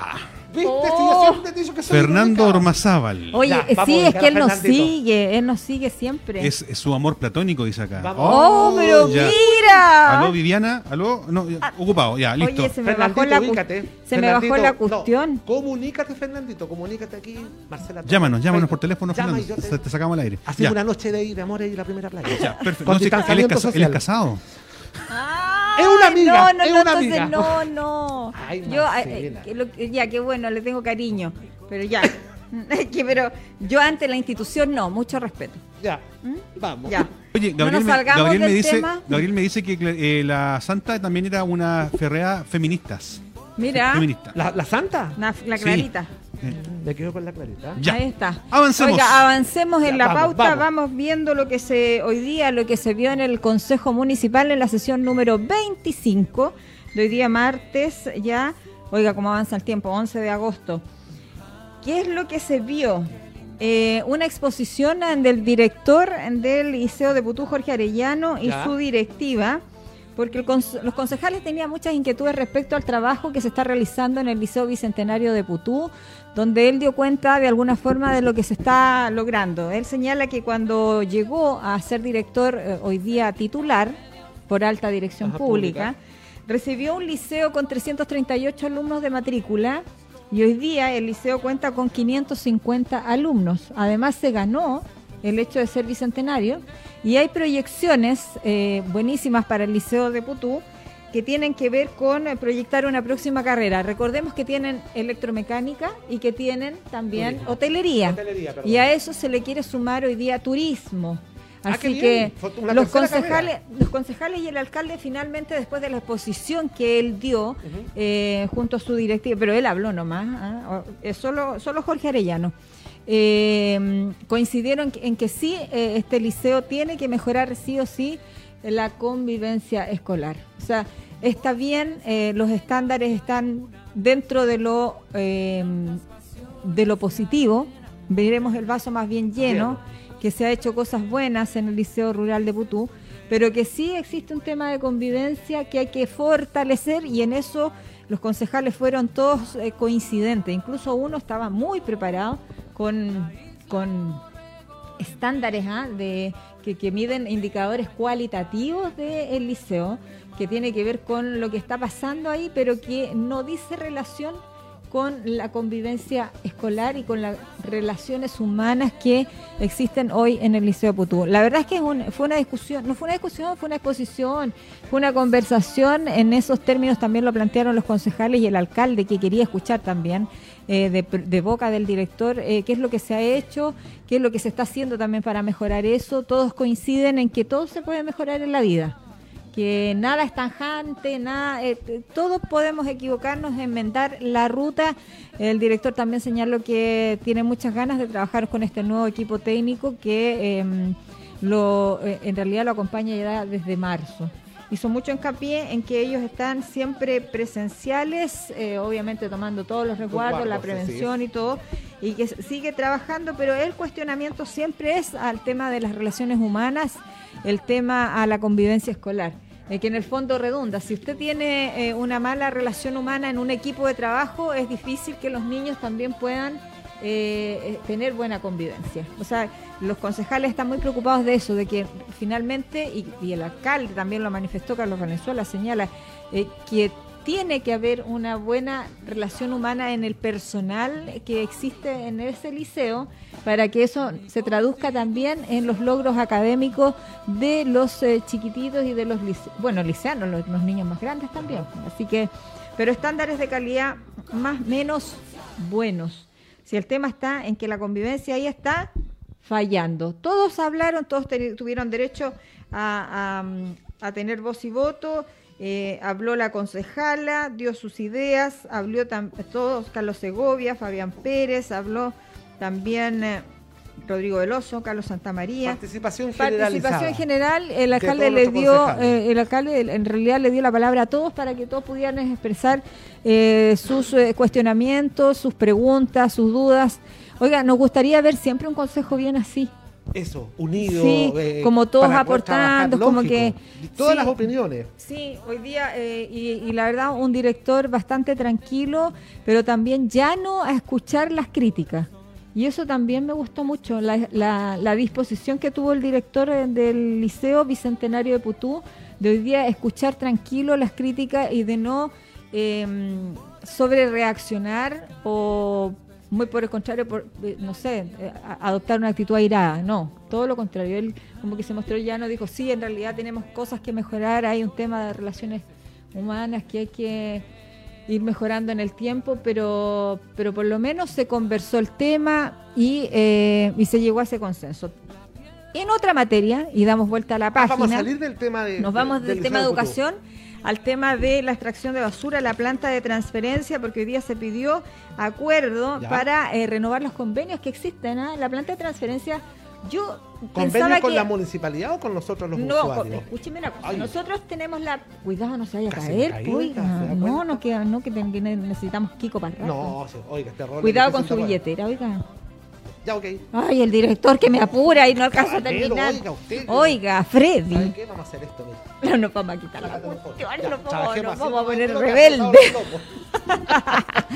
[SPEAKER 2] ¿Viste?
[SPEAKER 1] Oh.
[SPEAKER 2] Si yo siempre te he dicho que soy
[SPEAKER 3] Fernando. Ormazábal.
[SPEAKER 1] Oye,
[SPEAKER 2] Ya,
[SPEAKER 1] eh, sí, es que él nos sigue, él nos sigue siempre.
[SPEAKER 3] Es, es su amor platónico, dice acá.
[SPEAKER 2] Vamos.
[SPEAKER 1] oh, pero
[SPEAKER 3] ya.
[SPEAKER 1] mira.
[SPEAKER 3] Aló, Viviana. Aló, no, ya, ocupado, ya, listo.
[SPEAKER 1] Oye, se me bajó la,
[SPEAKER 2] ubícate.
[SPEAKER 1] se me bajó la
[SPEAKER 2] no,
[SPEAKER 1] cuestión.
[SPEAKER 2] comunícate, Fernandito, comunícate aquí, Marcela.
[SPEAKER 3] Llámanos, llámanos por teléfono,
[SPEAKER 2] llama
[SPEAKER 3] Fernando.
[SPEAKER 2] y te-
[SPEAKER 3] sacamos al aire.
[SPEAKER 2] Hacemos
[SPEAKER 3] Ya.
[SPEAKER 2] una noche de, de amor ahí en la primera playa.
[SPEAKER 3] Ya, perfecto. No, él, es él es casado.
[SPEAKER 1] Ay,
[SPEAKER 2] Es una amiga,
[SPEAKER 1] No, no,
[SPEAKER 2] es
[SPEAKER 1] no,
[SPEAKER 2] una
[SPEAKER 1] entonces
[SPEAKER 2] amiga.
[SPEAKER 1] no, no.
[SPEAKER 2] Ay,
[SPEAKER 1] yo, eh, que lo ya, qué bueno, le tengo cariño. Pero ya. Que, pero yo ante la institución no, mucho respeto.
[SPEAKER 2] Ya, vamos.
[SPEAKER 1] ¿Mm? Ya.
[SPEAKER 3] Oye,
[SPEAKER 1] No
[SPEAKER 3] Gabriel,
[SPEAKER 1] nos
[SPEAKER 3] me,
[SPEAKER 1] salgamos
[SPEAKER 3] Gabriel me
[SPEAKER 1] del
[SPEAKER 3] dice,
[SPEAKER 1] tema.
[SPEAKER 3] Gabriel me dice que eh, la santa también era una ferrea feministas.
[SPEAKER 1] Mira,
[SPEAKER 3] Feminista.
[SPEAKER 2] ¿La, la santa?
[SPEAKER 1] la, la
[SPEAKER 3] Sí.
[SPEAKER 1] clarita.
[SPEAKER 3] Eh,
[SPEAKER 2] Me quedo con la clarita.
[SPEAKER 3] Ya.
[SPEAKER 1] Ahí está.
[SPEAKER 3] Avancemos.
[SPEAKER 1] Oiga, avancemos en
[SPEAKER 2] Ya,
[SPEAKER 1] la
[SPEAKER 2] vamos,
[SPEAKER 1] pauta.
[SPEAKER 2] vamos.
[SPEAKER 1] Vamos. viendo lo que se hoy día, lo que se vio en el Consejo Municipal en la sesión número 25 de hoy día martes ya. Oiga, cómo avanza el tiempo, 11 de agosto. ¿Qué es lo que se vio? Eh, una exposición del director del Liceo de Putú, Jorge Arellano, y
[SPEAKER 2] Ya.
[SPEAKER 1] su directiva, porque el cons- los concejales tenían muchas inquietudes respecto al trabajo que se está realizando en el Liceo Bicentenario de Putú, donde él dio cuenta de alguna forma de lo que se está logrando. Él señala que cuando llegó a ser director eh, hoy día titular por alta dirección pública,
[SPEAKER 2] pública.
[SPEAKER 1] recibió un liceo con 338 alumnos de matrícula y hoy día el liceo cuenta con 550 alumnos. Además se ganó el hecho de ser bicentenario y hay proyecciones eh, buenísimas para el liceo de Putú que tienen que ver con eh, proyectar una próxima carrera. Recordemos que tienen electromecánica y que tienen también
[SPEAKER 2] Turismo.
[SPEAKER 1] hotelería. Y a eso se le quiere sumar hoy día turismo.
[SPEAKER 2] Ah,
[SPEAKER 1] Así que los concejales, los concejales y el alcalde finalmente después de la exposición que él dio eh, junto a su directiva, pero él habló nomás, es solo, solo Jorge Arellano, eh, coincidieron en que sí, eh, este liceo tiene que mejorar sí o sí la convivencia escolar. O sea, está bien, eh, los estándares están dentro de lo, de lo positivo, veremos el vaso más bien lleno, que se ha hecho cosas buenas en el Liceo Rural de Putú, pero que sí existe un tema de convivencia que hay que fortalecer y en eso los concejales fueron todos eh, coincidentes, incluso uno estaba muy preparado con, con estándares ¿ah? de que, que miden indicadores cualitativos del liceo, que tiene que ver con lo que está pasando ahí, pero que no dice relación con la convivencia escolar y con las relaciones humanas que existen hoy en el Liceo de Putú. La verdad es que un- fue una discusión, no fue una discusión, fue una exposición, fue una conversación, en esos términos también lo plantearon los concejales y el alcalde que quería escuchar también eh, de, de boca del director eh, qué es lo que se ha hecho, qué es lo que se está haciendo también para mejorar eso. Todos coinciden en que todo se puede mejorar en la vida que nada es tanjante, nada, eh, todos podemos equivocarnos, enmendar la ruta. El director también señaló que tiene muchas ganas de trabajar con este nuevo equipo técnico que em, lo, eh, en realidad lo acompaña ya desde marzo. Hizo mucho hincapié en que ellos están siempre presenciales, eh, obviamente tomando todos los resguardos, la prevención y todo, y que sigue trabajando, pero el cuestionamiento siempre es al tema de las relaciones humanas, el tema a la convivencia escolar. Eh, que en el fondo redunda. Si usted tiene eh, una mala relación humana en un equipo de trabajo, es difícil que los niños también puedan eh, eh, tener buena convivencia. O sea, los concejales están muy preocupados de eso, de que finalmente, y, y el alcalde también lo manifestó, Carlos Valenzuela señala, que tiene que haber una buena relación humana en el personal que existe en ese liceo para que eso se traduzca también en los logros académicos de los eh, chiquititos y de los lice- bueno liceanos, los, niños más grandes también. Así que, pero estándares de calidad más menos buenos. Si el tema está en que la convivencia ahí está fallando. Todos hablaron, todos tuvieron derecho a tener voz y voto. Eh, habló la concejala, dio sus ideas, habló todos, Carlos Segovia, Fabián Pérez, habló también eh, Rodrigo Veloso, Carlos Santamaría.
[SPEAKER 2] Participación.
[SPEAKER 1] Participación general, el
[SPEAKER 2] De
[SPEAKER 1] alcalde le dio, eh, el alcalde en realidad le dio la palabra a todos para que todos pudieran expresar eh, sus eh, cuestionamientos, sus preguntas, sus dudas. Oiga, nos gustaría ver siempre un consejo bien así.
[SPEAKER 2] Eso, unido.
[SPEAKER 1] Sí,
[SPEAKER 2] eh,
[SPEAKER 1] como todos aportando, como que-
[SPEAKER 2] Todas
[SPEAKER 1] sí.
[SPEAKER 2] las opiniones.
[SPEAKER 1] Sí, hoy día, eh, y, y la verdad, un director bastante tranquilo, pero también llano a escuchar las críticas. Y eso también me gustó mucho, la, la- la disposición que tuvo el director eh, del Liceo Bicentenario de Putú, de hoy día escuchar tranquilo las críticas y de no eh, sobre reaccionar o muy por el contrario, por, eh, no sé, eh, adoptar una actitud airada. No, todo lo contrario. Él como que se mostró llano, dijo, sí, en realidad tenemos cosas que mejorar, hay un tema de relaciones humanas que hay que ir mejorando en el tiempo, pero, pero por lo menos se conversó el tema y, eh, y se llegó a ese consenso. En otra materia, y damos vuelta a la
[SPEAKER 2] Ah,
[SPEAKER 1] página.
[SPEAKER 2] vamos a salir del tema de.
[SPEAKER 1] Nos vamos
[SPEAKER 2] de-
[SPEAKER 1] del tema de
[SPEAKER 2] Futuro.
[SPEAKER 1] Al tema de la extracción de basura, la planta de transferencia, porque hoy día se pidió acuerdo
[SPEAKER 2] Ya.
[SPEAKER 1] para eh, renovar los convenios que existen. ¿ah? La planta de transferencia, yo
[SPEAKER 2] ¿Convenio con
[SPEAKER 1] que...
[SPEAKER 2] la municipalidad o con nosotros los
[SPEAKER 1] no,
[SPEAKER 2] usuarios?
[SPEAKER 1] escúcheme una cosa.
[SPEAKER 2] Ay.
[SPEAKER 1] Nosotros tenemos la. Cuidado, no se vaya a
[SPEAKER 2] Casi
[SPEAKER 1] caer.
[SPEAKER 2] me caí,
[SPEAKER 1] pues,
[SPEAKER 2] oiga,
[SPEAKER 1] oiga.
[SPEAKER 2] ¿se da
[SPEAKER 1] no, no, que, no, que, necesitamos Kiko para rato.
[SPEAKER 2] No, oiga, este rol.
[SPEAKER 1] Cuidado con su
[SPEAKER 2] 69.
[SPEAKER 1] billetera, oiga.
[SPEAKER 2] Ya, ok.
[SPEAKER 1] Ay, el director que me apura y no alcanza a terminar.
[SPEAKER 2] oiga, usted.
[SPEAKER 1] Oiga,
[SPEAKER 2] ¿Sabe
[SPEAKER 1] Freddy.
[SPEAKER 2] qué? Vamos a hacer esto, mira.
[SPEAKER 1] No nos vamos a quitar la cuestión, no nos vamos, a
[SPEAKER 2] no,
[SPEAKER 1] poner
[SPEAKER 2] no, no,
[SPEAKER 1] rebelde.
[SPEAKER 2] no, no, no, no.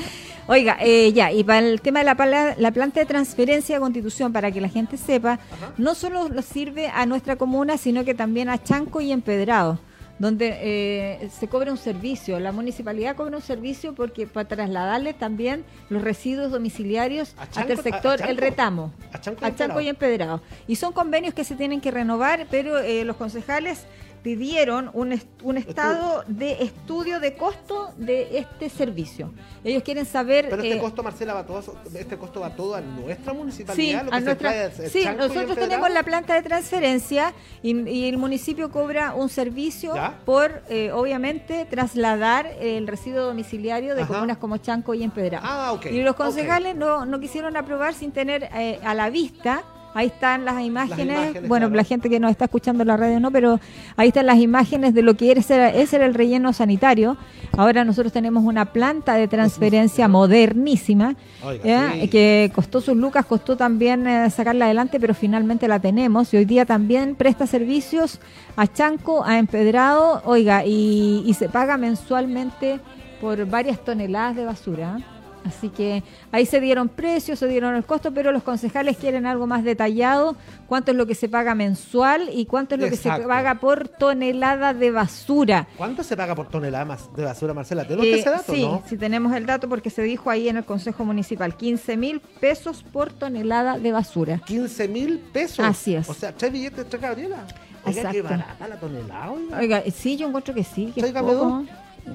[SPEAKER 1] Oiga, eh, ya, y para el tema de la, la planta de transferencia de constitución, para que la gente sepa, no solo nos sirve a nuestra comuna, sino que también a Chanco y Empedrado, donde eh, se cobra un servicio. La municipalidad cobra un servicio porque para trasladarle también los residuos domiciliarios
[SPEAKER 2] ¿A
[SPEAKER 1] hasta el sector
[SPEAKER 2] ¿A- a Chanco?
[SPEAKER 1] El Retamo.
[SPEAKER 2] ¿A Chanco y
[SPEAKER 1] a Chanco y Empedrado. Y son convenios que se tienen que renovar, pero eh, los concejales pidieron un, est- un estado de estudio de costo de este servicio. Ellos quieren saber...
[SPEAKER 2] Pero este
[SPEAKER 1] eh,
[SPEAKER 2] costo, Marcela, va todo, este costo va todo a nuestra
[SPEAKER 1] Sí,
[SPEAKER 2] municipalidad. lo que
[SPEAKER 1] a
[SPEAKER 2] se
[SPEAKER 1] nuestra-
[SPEAKER 2] trae es
[SPEAKER 1] sí, nosotros tenemos la planta de transferencia y, y el municipio cobra un servicio
[SPEAKER 2] ¿Ya?
[SPEAKER 1] por, eh, obviamente, trasladar el residuo domiciliario de
[SPEAKER 2] Ajá.
[SPEAKER 1] comunas como Chanco y Empedrado.
[SPEAKER 2] Ah, ok.
[SPEAKER 1] y los concejales no, no quisieron aprobar sin tener eh, a la vista. Ahí están las imágenes.
[SPEAKER 2] imágenes,
[SPEAKER 1] bueno,
[SPEAKER 2] claro.
[SPEAKER 1] la gente que nos está escuchando en la radio no, pero ahí están las imágenes de lo que era, ese era el relleno sanitario. Ahora nosotros tenemos una planta de transferencia modernísima.
[SPEAKER 2] Oiga,
[SPEAKER 1] ¿ya?
[SPEAKER 2] sí.
[SPEAKER 1] que costó sus lucas, costó también eh, sacarla adelante, pero finalmente la tenemos y hoy día también presta servicios a Chanco, a Empedrado, oiga, y, y se paga mensualmente por varias toneladas de basura. Así que ahí se dieron precios, se dieron el costo, pero los concejales quieren algo más detallado, cuánto es lo que se paga mensual y cuánto es lo que se paga por tonelada de basura.
[SPEAKER 2] ¿Cuánto se paga por tonelada más de basura, Marcela? ¿Tenemos
[SPEAKER 1] Eh,
[SPEAKER 2] ese dato,
[SPEAKER 1] sí,
[SPEAKER 2] no?
[SPEAKER 1] sí tenemos el dato porque se dijo ahí en el Consejo Municipal, 15 mil pesos por tonelada de basura.
[SPEAKER 2] 15 mil pesos.
[SPEAKER 1] Así es.
[SPEAKER 2] O sea, tres billetes, tres Gabriela. Oiga, qué
[SPEAKER 1] Exacto.
[SPEAKER 2] barata la tonelada, oiga.
[SPEAKER 1] Oiga, sí, yo encuentro que sí, que.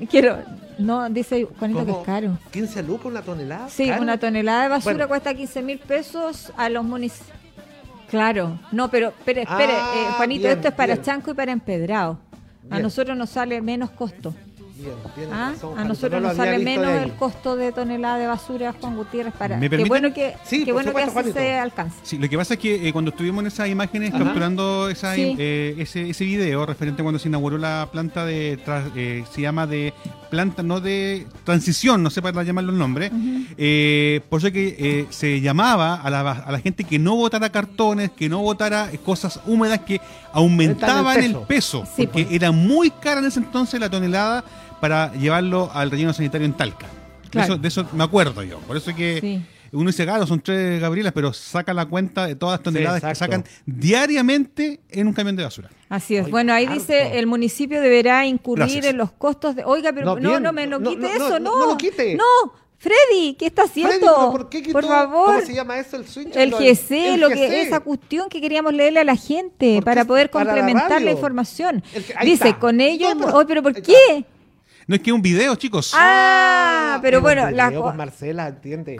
[SPEAKER 1] Quiero, no, dice Juanito que es caro.
[SPEAKER 2] 15 lucas una tonelada.
[SPEAKER 1] Sí,
[SPEAKER 2] ¿Caro?
[SPEAKER 1] una tonelada de basura
[SPEAKER 2] Bueno.
[SPEAKER 1] cuesta 15 mil pesos a los municipios. Claro, no, pero espere, espere,
[SPEAKER 2] Ah,
[SPEAKER 1] eh, Juanito,
[SPEAKER 2] bien,
[SPEAKER 1] esto es para
[SPEAKER 2] bien.
[SPEAKER 1] Chanco y para Empedrado. A nosotros nos sale menos costo.
[SPEAKER 2] Bien,
[SPEAKER 1] ¿ah?
[SPEAKER 2] razón,
[SPEAKER 1] A nosotros
[SPEAKER 2] no
[SPEAKER 1] nos sale menos el costo de tonelada de basura, Juan Gutiérrez, para.
[SPEAKER 3] ¿Me
[SPEAKER 1] Qué bueno que,
[SPEAKER 2] Sí,
[SPEAKER 1] qué bueno que así
[SPEAKER 2] Juanito.
[SPEAKER 1] se alcance.
[SPEAKER 3] Sí, lo que pasa es que eh, cuando estuvimos en esas imágenes
[SPEAKER 2] Ajá.
[SPEAKER 3] capturando esa,
[SPEAKER 1] Sí.
[SPEAKER 3] eh, ese, ese video referente a cuando se inauguró la planta de, eh, se llama de planta, no de transición, no sé para llamarlo el nombre, eh, por eso que eh, se llamaba a la, a la gente que no votara cartones, que no votara eh, cosas húmedas que aumentaban el
[SPEAKER 2] peso.
[SPEAKER 3] peso,
[SPEAKER 1] Sí,
[SPEAKER 3] porque
[SPEAKER 1] pues.
[SPEAKER 3] era muy cara en ese entonces la tonelada para llevarlo al relleno sanitario en Talca. De
[SPEAKER 1] Claro.
[SPEAKER 3] eso, de eso me acuerdo yo. Por eso que
[SPEAKER 1] Sí.
[SPEAKER 3] Uno dice, claro, son tres Gabrielas, pero saca la cuenta de todas las toneladas que sacan diariamente en un camión de basura.
[SPEAKER 1] Así es. Bueno, ahí
[SPEAKER 2] harto.
[SPEAKER 1] dice el municipio deberá incurrir
[SPEAKER 3] Gracias.
[SPEAKER 1] en los costos de. Oiga, pero
[SPEAKER 2] No,
[SPEAKER 1] no, no, me lo
[SPEAKER 2] No,
[SPEAKER 1] quite eso,
[SPEAKER 2] no,
[SPEAKER 1] no.
[SPEAKER 2] no lo quite.
[SPEAKER 1] No, Freddy, ¿qué está haciendo?
[SPEAKER 2] Freddy, ¿pero ¿por qué quitó?
[SPEAKER 1] Por favor.
[SPEAKER 2] ¿Cómo se llama eso? El switch.
[SPEAKER 1] El
[SPEAKER 2] Lo-
[SPEAKER 1] GC,
[SPEAKER 2] el
[SPEAKER 1] lo
[SPEAKER 2] GC.
[SPEAKER 1] que esa cuestión que queríamos leerle a la gente para poder
[SPEAKER 2] para la
[SPEAKER 1] complementar la, información.
[SPEAKER 2] El
[SPEAKER 1] Dice,
[SPEAKER 2] está.
[SPEAKER 1] con ello,
[SPEAKER 2] No,
[SPEAKER 1] oh, pero ¿por qué?
[SPEAKER 3] No es que es un video, chicos.
[SPEAKER 1] Ah, pero bueno, la
[SPEAKER 2] video,
[SPEAKER 1] co-
[SPEAKER 2] pues, Marcela, entiende.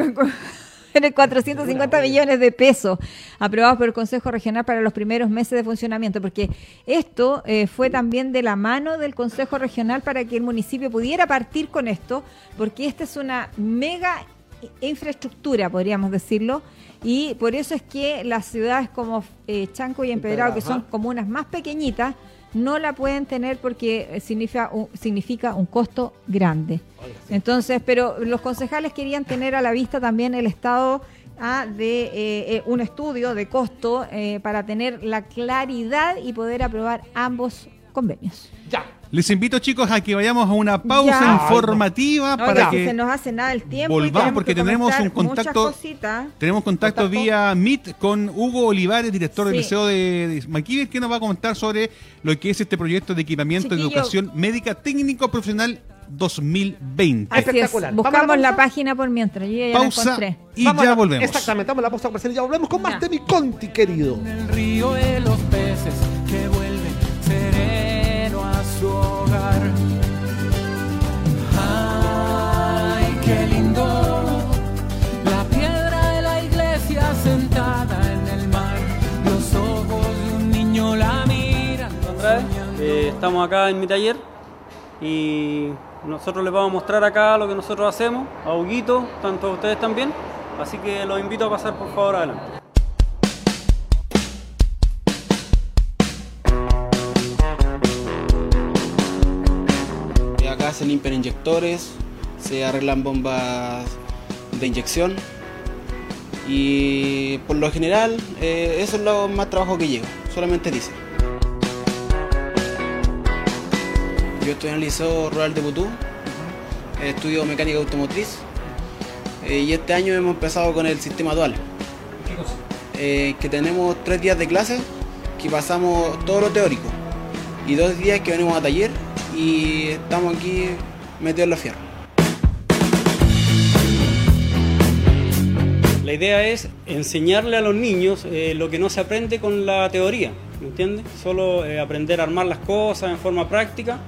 [SPEAKER 1] De 450 millones de pesos aprobados por el Consejo Regional para los primeros meses de funcionamiento, porque esto eh, fue también de la mano del Consejo Regional para que el municipio pudiera partir con esto, porque esta es una mega infraestructura, podríamos decirlo, y por eso es que las ciudades como eh, Chanco y Empedrado, que son comunas más pequeñitas, no la pueden tener porque eh, significa un, significa un costo grande. Entonces, pero los concejales querían tener a la vista también el estado ah, de eh, un estudio de costo para tener la claridad y poder aprobar ambos convenios.
[SPEAKER 2] Ya.
[SPEAKER 3] Les invito, chicos, a que vayamos a una pausa
[SPEAKER 1] Ya.
[SPEAKER 3] informativa para que
[SPEAKER 1] se nos hace nada el tiempo.
[SPEAKER 3] volvamos porque
[SPEAKER 1] que
[SPEAKER 3] tenemos un contacto tenemos contacto vía Meet con Hugo Olivares, director del. Liceo de, de Maquíver, que nos va a comentar sobre lo que es este proyecto de equipamiento de educación médica técnico profesional 2020.
[SPEAKER 2] Ah,
[SPEAKER 1] Así es.
[SPEAKER 2] Espectacular. ¿Vamos a
[SPEAKER 1] Buscamos
[SPEAKER 2] la
[SPEAKER 1] página por mientras. Yo ya la
[SPEAKER 3] Pausa
[SPEAKER 1] encontré.
[SPEAKER 3] y
[SPEAKER 2] Vamos
[SPEAKER 3] ya
[SPEAKER 2] la-
[SPEAKER 3] volvemos.
[SPEAKER 2] Exactamente, vamos a la pausa comercial y ya volvemos con más
[SPEAKER 1] Ya.
[SPEAKER 2] de mi Conti, querido.
[SPEAKER 4] En el río de los
[SPEAKER 5] estamos acá en mi taller y nosotros les vamos a mostrar acá lo que nosotros hacemos, a Huguito, tanto a ustedes también. Así que los invito a pasar por favor adelante.
[SPEAKER 6] Acá se limpian inyectores, se arreglan bombas de inyección y por lo general eh, eso es lo más trabajo que llevo, solamente dice. Yo estoy en el Liceo Rural de Butú, estudio mecánica automotriz eh, y este año hemos empezado con el sistema dual. Eh, que tenemos tres días de clase que pasamos todo lo teórico y dos días que venimos a taller y estamos aquí metidos en la fierra.
[SPEAKER 5] La idea es enseñarle a los niños eh, lo que no se aprende con la teoría, ¿me entiendes? Solo aprender a armar las cosas en forma práctica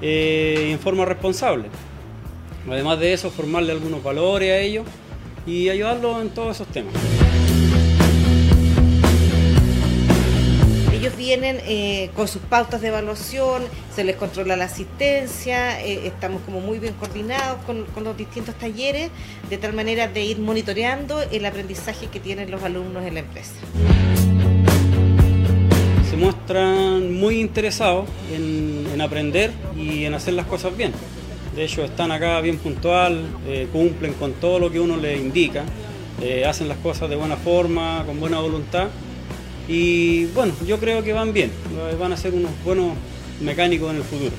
[SPEAKER 5] eh, en forma responsable. Además de eso, formarle algunos valores a ellos y ayudarlos en todos esos temas.
[SPEAKER 7] Ellos vienen eh, con sus pautas de evaluación, se les controla la asistencia, eh, estamos como muy bien coordinados con, con los distintos talleres, de tal manera de ir monitoreando el aprendizaje que tienen los alumnos en la empresa.
[SPEAKER 5] se muestran muy interesados en, en aprender y en hacer las cosas bien. De hecho, están acá bien puntual, eh, cumplen con todo lo que uno les indica, eh, hacen las cosas de buena forma, con buena voluntad. Y bueno, yo creo que van bien, eh, van a ser unos buenos mecánicos en el futuro.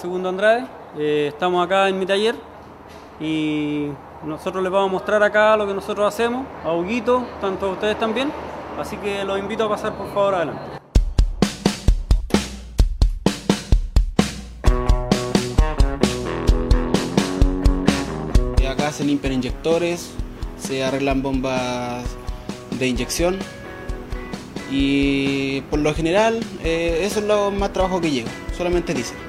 [SPEAKER 5] Segundo Andrade, eh, estamos acá en mi taller y nosotros les vamos a mostrar acá lo que nosotros hacemos, a Huguito, tanto a ustedes también, así que los invito a pasar por favor adelante.
[SPEAKER 6] Acá se limpian inyectores, se arreglan bombas de inyección y por lo general eh, eso es lo más trabajo que llevo, solamente dice.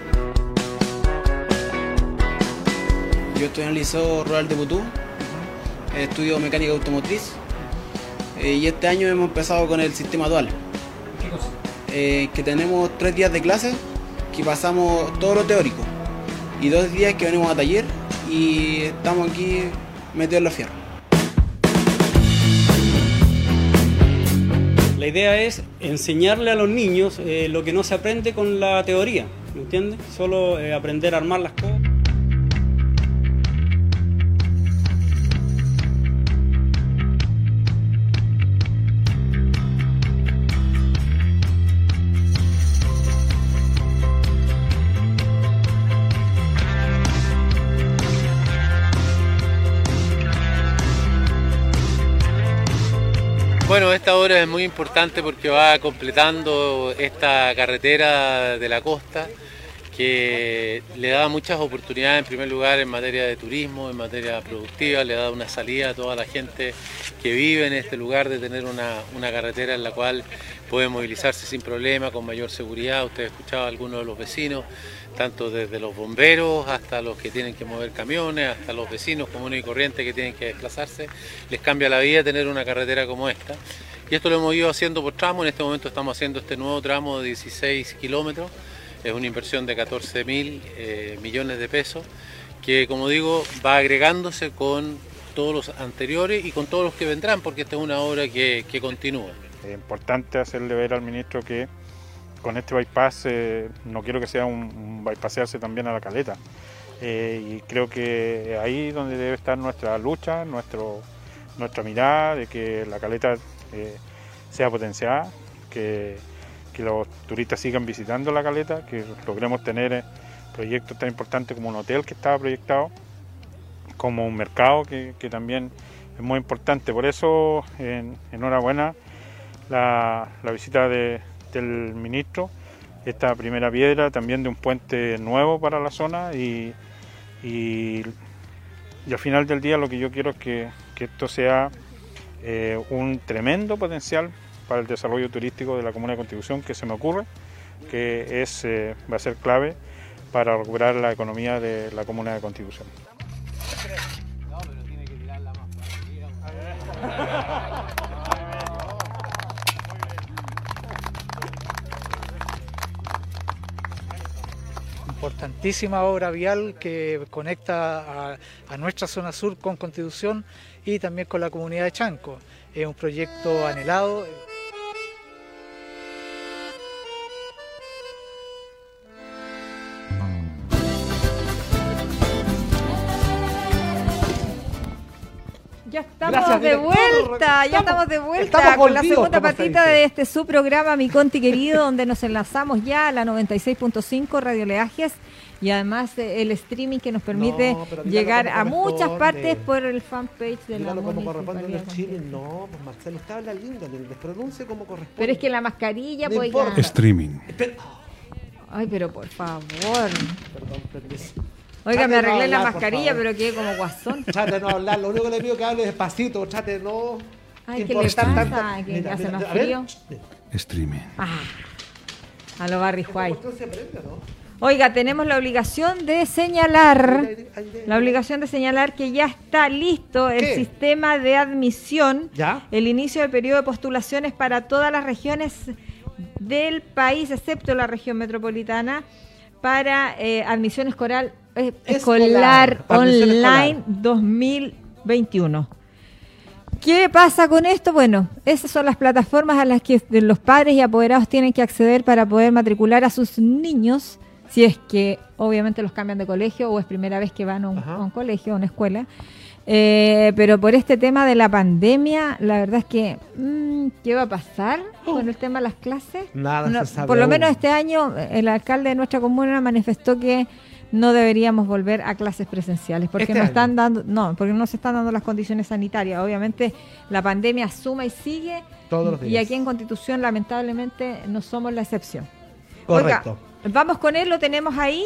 [SPEAKER 6] Yo estoy en el Liceo Rural de Butú, estudio mecánica automotriz eh, y este año hemos empezado con el sistema dual. Eh, que tenemos tres días de clase que pasamos todo lo teórico y dos días que venimos a taller y estamos aquí metidos en la fierra.
[SPEAKER 5] La idea es enseñarle a los niños eh, lo que no se aprende con la teoría, ¿me entiendes? Solo eh, aprender a armar las cosas.
[SPEAKER 8] Bueno, esta obra es muy importante porque va completando esta carretera de la costa que le da muchas oportunidades en primer lugar en materia de turismo, en materia productiva, le da una salida a toda la gente que vive en este lugar de tener una, una carretera en la cual puede movilizarse sin problema, con mayor seguridad. Usted ha escuchado a algunos de los vecinos, tanto desde los bomberos hasta los que tienen que mover camiones, hasta los vecinos comunes y corrientes que tienen que desplazarse. Les cambia la vida tener una carretera como esta. Y esto lo hemos ido haciendo por tramo, en este momento estamos haciendo este nuevo tramo de 16 kilómetros es una inversión de 14 mil eh, millones de pesos que, como digo, va agregándose con todos los anteriores y con todos los que vendrán, porque esta es una obra que, que continúa.
[SPEAKER 9] Es importante hacerle ver al ministro que con este bypass eh, no quiero que sea un, un también a la caleta. Eh, y creo que ahí donde debe estar nuestra lucha, nuestro, nuestra mirada de que la caleta eh, sea potenciada, que que los turistas sigan visitando la caleta, que logremos tener proyectos tan importantes como un hotel que estaba proyectado, como un mercado que, que también es muy importante. Por eso, en, enhorabuena la, la visita de, del ministro, esta primera piedra también de un puente nuevo para la zona y, y, al final del día lo que yo quiero es que, que esto sea eh, un tremendo potencial para el desarrollo turístico de la Comuna de Constitución que se me ocurre, que es, eh, va a ser clave para recuperar la economía de la Comuna de Constitución.
[SPEAKER 10] Importantísima obra vial que conecta a, a, nuestra zona sur con Constitución y también con la comunidad de Chanco. Es un proyecto anhelado.
[SPEAKER 2] Gracias,
[SPEAKER 1] de vuelta, ya
[SPEAKER 2] Estamos-
[SPEAKER 1] de vuelta
[SPEAKER 2] estamos
[SPEAKER 1] con la segunda patita de este su programa, Mi Conti Querido, donde nos enlazamos ya a la 96.5 Radio Leajes y además eh, el streaming que nos permite
[SPEAKER 2] No,
[SPEAKER 1] llegar a muchas partes por el fanpage de la
[SPEAKER 2] como corresponde en
[SPEAKER 1] municipalidad.
[SPEAKER 2] el Chile. No, pues Marcelo, usted habla lindo, le pronuncie como corresponde.
[SPEAKER 1] Pero es que la mascarilla,
[SPEAKER 2] No
[SPEAKER 1] pues ya-
[SPEAKER 3] Streaming.
[SPEAKER 1] Ay, pero por favor.
[SPEAKER 2] Perdón, permiso.
[SPEAKER 1] Oiga,
[SPEAKER 2] Trate
[SPEAKER 1] me
[SPEAKER 2] no
[SPEAKER 1] arreglé la mascarilla, pero quedé como guasón.
[SPEAKER 2] Trate de no hablar, lo único que le pido es que hable despacito, trate de no.
[SPEAKER 1] Ay, ¿qué le pasa?
[SPEAKER 2] tanta-
[SPEAKER 1] ¿Que
[SPEAKER 2] Mira,
[SPEAKER 1] hace
[SPEAKER 2] mira,
[SPEAKER 1] más frío?
[SPEAKER 3] Streaming.
[SPEAKER 1] Ah, a lo Barry White.
[SPEAKER 2] ¿Por qué se prende, no?
[SPEAKER 1] Oiga, tenemos la obligación de señalar, la obligación de señalar que ya está listo el
[SPEAKER 2] ¿Qué?
[SPEAKER 1] sistema de admisión,
[SPEAKER 2] ¿Ya?
[SPEAKER 1] el inicio del periodo de postulaciones para todas las regiones del país, excepto la región metropolitana, para eh, admisión escolar, escolar,
[SPEAKER 2] Escolar,
[SPEAKER 1] online 2021. ¿Qué pasa con esto? Bueno, esas son las plataformas a las que los padres y apoderados tienen que acceder para poder matricular a sus niños, si es que obviamente los cambian de colegio o es primera vez que van a un,
[SPEAKER 2] Ajá.
[SPEAKER 1] a un colegio, a una escuela. Eh, pero por este tema de la pandemia, la verdad es que, mm, ¿qué va a pasar con el tema de las clases?
[SPEAKER 2] Nada
[SPEAKER 1] No,
[SPEAKER 2] se sabe
[SPEAKER 1] por lo
[SPEAKER 2] aún.
[SPEAKER 1] menos este año el alcalde de nuestra comuna manifestó que no deberíamos volver a clases presenciales porque
[SPEAKER 2] Este
[SPEAKER 1] no están dando no porque no se están dando las condiciones sanitarias obviamente la pandemia suma y sigue
[SPEAKER 2] Todos los
[SPEAKER 1] y
[SPEAKER 2] días.
[SPEAKER 1] aquí en Constitución lamentablemente no somos la excepción
[SPEAKER 2] Correcto.
[SPEAKER 1] Oiga, vamos con él lo tenemos ahí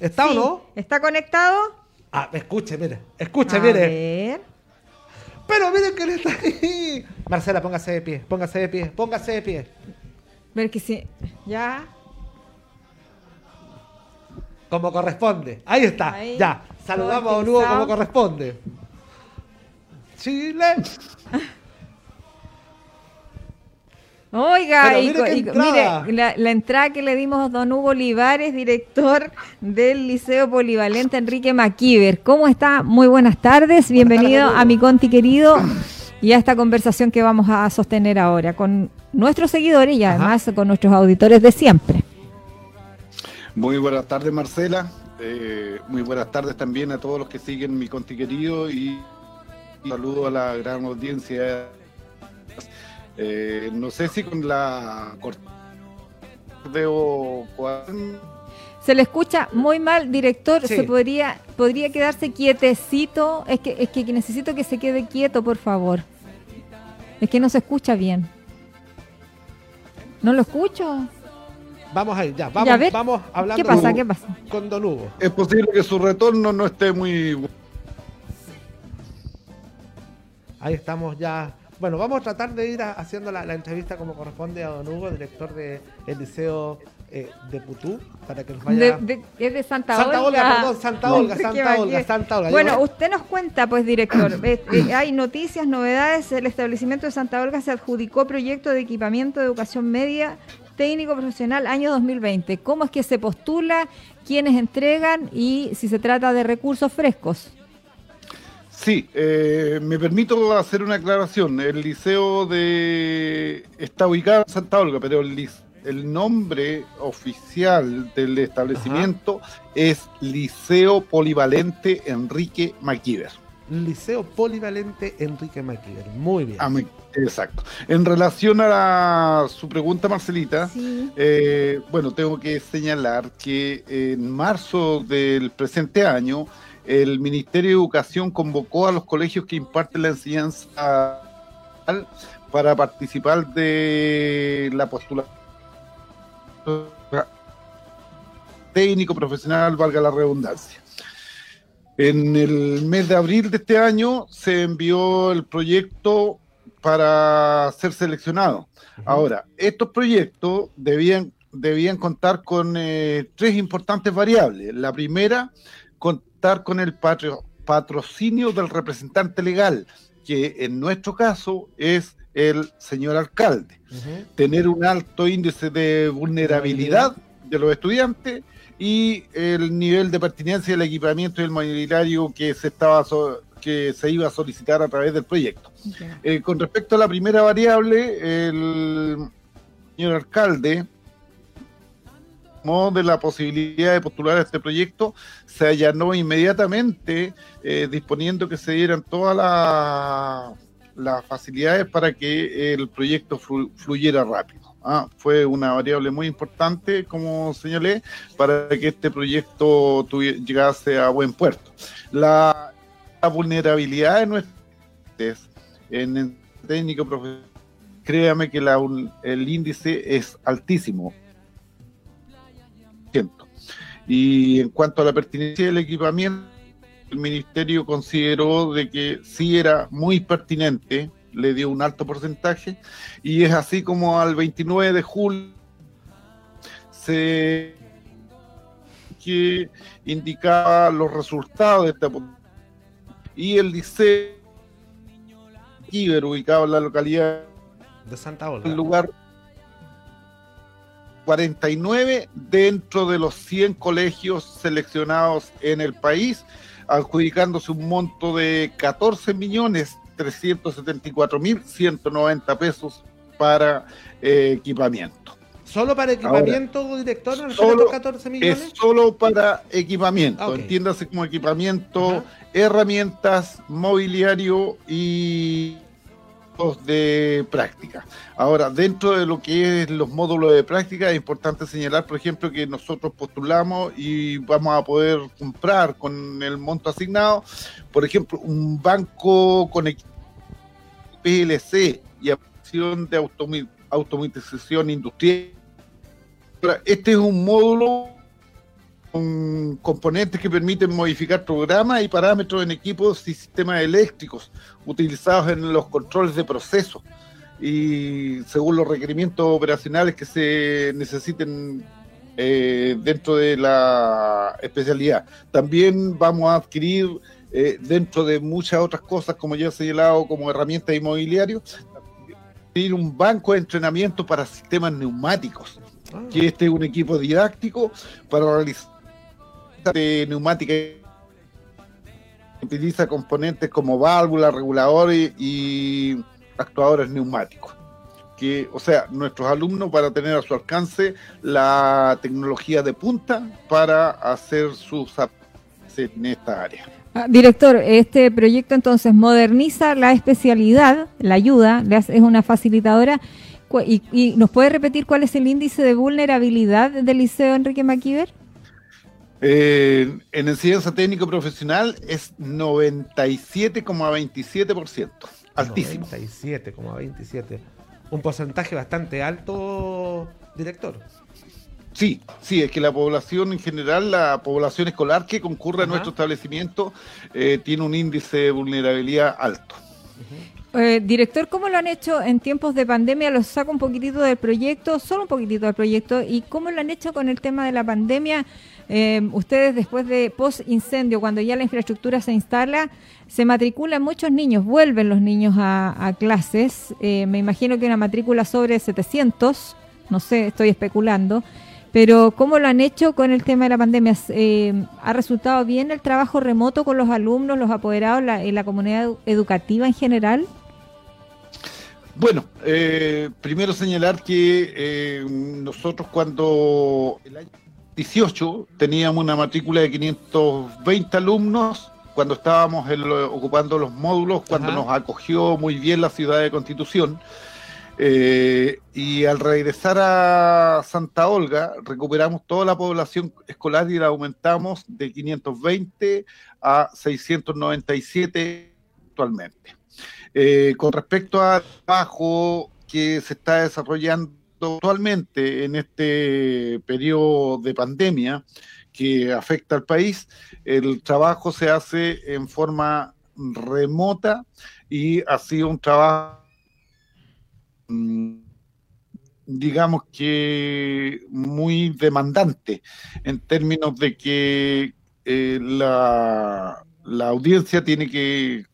[SPEAKER 2] ¿Está
[SPEAKER 1] Sí.
[SPEAKER 2] o no?
[SPEAKER 1] está conectado
[SPEAKER 2] Ah, escuche, mire. Escuche,
[SPEAKER 1] a
[SPEAKER 2] mire.
[SPEAKER 1] ver
[SPEAKER 2] Pero miren que él está ahí. Marcela, póngase de pie, póngase de pie, póngase de pie.
[SPEAKER 1] ver que sí ya
[SPEAKER 2] Como corresponde. Ahí está.
[SPEAKER 1] Ahí,
[SPEAKER 2] ya. Saludamos a Don Hugo como corresponde. Chile.
[SPEAKER 1] Oiga, y
[SPEAKER 2] mire
[SPEAKER 1] y- la, la entrada que le dimos a don Hugo Olivares, director del Liceo Polivalente Enrique Maquiver. ¿Cómo está? Muy buenas tardes, bienvenido
[SPEAKER 2] tardes,
[SPEAKER 1] a mi Conti querido y a esta conversación que vamos a sostener ahora con nuestros seguidores y además con nuestros auditores de siempre.
[SPEAKER 11] Muy buenas tardes, Marcela. Eh, muy buenas tardes también a todos los que siguen mi conti querido y y saludo a la gran audiencia. Eh, no sé si con la debo
[SPEAKER 1] Se le escucha muy mal, director.
[SPEAKER 2] Sí.
[SPEAKER 1] Se podría podría quedarse quietecito. Es que es que necesito que se quede quieto, por favor. Es que no se escucha bien. ¿No lo escucho?
[SPEAKER 2] Vamos a ir, ya. Vamos,
[SPEAKER 1] Ya, a ver,
[SPEAKER 2] vamos hablando
[SPEAKER 1] ¿Qué pasa?
[SPEAKER 2] con,
[SPEAKER 1] ¿Qué pasa?
[SPEAKER 2] con Don Hugo.
[SPEAKER 11] Es posible que su retorno no esté muy
[SPEAKER 2] Ahí estamos ya. Bueno, vamos a tratar de ir a- haciendo la, la entrevista como corresponde a Don Hugo, director del Liceo eh, de Putú, para que nos vaya...
[SPEAKER 1] De- de- es de Santa,
[SPEAKER 2] Santa Olga, perdón, Santa Olga, Santa Olga, Santa Olga.
[SPEAKER 1] Bueno,
[SPEAKER 2] Yo-
[SPEAKER 1] usted nos cuenta, pues, director. eh, eh, hay noticias, novedades. El establecimiento de Santa Olga se adjudicó proyecto de equipamiento de educación media técnico profesional año 2020. ¿Cómo es que se postula? ¿Quiénes entregan? Y si se trata de recursos frescos.
[SPEAKER 11] Sí, eh, me permito hacer una aclaración. El liceo de está ubicado en Santa Olga, pero el, el nombre oficial del establecimiento es Liceo Polivalente Enrique Maquiver.
[SPEAKER 2] Liceo Polivalente Enrique Maquiver. Muy bien.
[SPEAKER 11] Ah, exacto. En relación a la- su pregunta, Marcelita, eh, bueno, tengo que señalar que en marzo del presente año, el Ministerio de Educación convocó a los colegios que imparten la enseñanza para participar de la postulación técnico profesional, valga la redundancia. En el mes de abril de este año se envió el proyecto para ser seleccionado. Ahora, estos proyectos debían, debían contar con eh, tres importantes variables. La primera, contar con el patro- patrocinio del representante legal, que en nuestro caso es el señor alcalde. Tener un alto índice de vulnerabilidad de los estudiantes y el nivel de pertinencia del equipamiento y el mobiliario que se estaba so- que se iba a solicitar a través del proyecto. Eh, con respecto a la primera variable, el señor alcalde de la posibilidad de postular a este proyecto, se allanó inmediatamente eh, disponiendo que se dieran todas la- las facilidades para que el proyecto flu- fluyera rápido. Ah, fue una variable muy importante, como señalé, para que este proyecto llegase a buen puerto. La, vulnerabilidad de nuestros en el técnico profesional, créame que la el índice es altísimo. Y en cuanto a la pertinencia del equipamiento, el ministerio consideró de que sí era muy pertinente, le dio un alto porcentaje, y es así como al 29 de julio se que indicaba los resultados de esta y el liceo Kiber, ubicado en la localidad
[SPEAKER 2] de Santa Olga.
[SPEAKER 11] el lugar 49 dentro de los 100 colegios seleccionados en el país, adjudicándose un monto de 14 millones 374 mil 190 pesos para eh, equipamiento.
[SPEAKER 2] ¿Solo para equipamiento, director, no
[SPEAKER 11] Solo
[SPEAKER 2] estos 14 millones?
[SPEAKER 11] Es solo para equipamiento, entiéndase como equipamiento, herramientas, mobiliario y de práctica. Ahora, dentro de lo que es los módulos de práctica, es importante señalar, por ejemplo, que nosotros postulamos y vamos a poder comprar con el monto asignado, por ejemplo, un banco con equi- PLC y aplicación de automatización industrial. Este es un módulo con componentes que permiten modificar programas y parámetros en equipos y sistemas eléctricos utilizados en los controles de proceso. Y según los requerimientos operacionales que se necesiten eh, dentro de la especialidad. También vamos a adquirir eh, dentro de muchas otras cosas, como ya he señalado, como herramientas inmobiliarias, adquirir un banco de entrenamiento para sistemas neumáticos, que este es un equipo didáctico para realizar de neumática utiliza componentes como válvulas, reguladores y actuadores neumáticos. Que, o sea, nuestros alumnos para tener a su alcance la tecnología de punta para hacer sus en esta área.
[SPEAKER 1] Ah, director, este proyecto entonces moderniza la especialidad, la ayuda, es una facilitadora. Y, y nos puede repetir cuál es el índice de vulnerabilidad del Liceo Enrique Maquiver?
[SPEAKER 11] Eh, en enseñanza técnico profesional es 97,27%. Altísimo.
[SPEAKER 2] 97,27. Un porcentaje bastante alto, director.
[SPEAKER 11] Sí, sí, es que la población en general, la población escolar que concurre a nuestro establecimiento, eh, tiene un índice de vulnerabilidad alto.
[SPEAKER 1] Eh, director, ¿cómo lo han hecho en tiempos de pandemia? Los saco un poquitito del proyecto, solo un poquitito del proyecto. ¿Y cómo lo han hecho con el tema de la pandemia? Eh, ustedes después de post incendio, cuando ya la infraestructura se instala, se matriculan muchos niños, vuelven los niños a, clases. Eh, me imagino que una matrícula sobre 700, no sé, estoy especulando. Pero ¿cómo lo han hecho con el tema de la pandemia? Eh, ¿Ha resultado bien el trabajo remoto con los alumnos, los apoderados, la, la comunidad edu- educativa en general?
[SPEAKER 11] Bueno, eh, primero señalar que eh, nosotros cuando 18 teníamos una matrícula de 520 alumnos cuando estábamos en lo- ocupando los módulos, cuando
[SPEAKER 2] Ajá.
[SPEAKER 11] nos acogió muy bien la ciudad de Constitución. Eh, y al regresar a Santa Olga, recuperamos toda la población escolar y la aumentamos de 520 a 697 actualmente. Eh, con respecto al trabajo que se está desarrollando actualmente en este periodo de pandemia que afecta al país, el trabajo se hace en forma remota y ha sido un trabajo mm, digamos que muy demandante en términos de que eh, la, la audiencia tiene que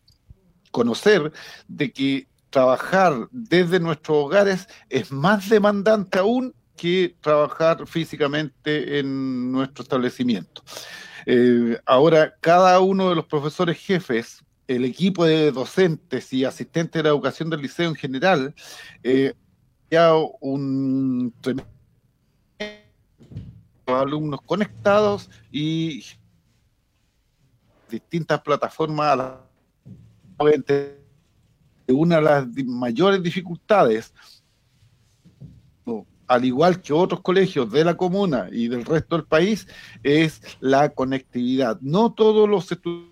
[SPEAKER 11] conocer de que trabajar desde nuestros hogares es más demandante aún que trabajar físicamente en nuestro establecimiento. Eh, ahora, cada uno de los profesores jefes, el equipo de docentes y asistentes de la educación del liceo en general, eh, ya un tremendo alumnos conectados y distintas plataformas a la una de las mayores dificultades, al igual que otros colegios de la comuna y del resto del país, es la conectividad. No todos los estudiantes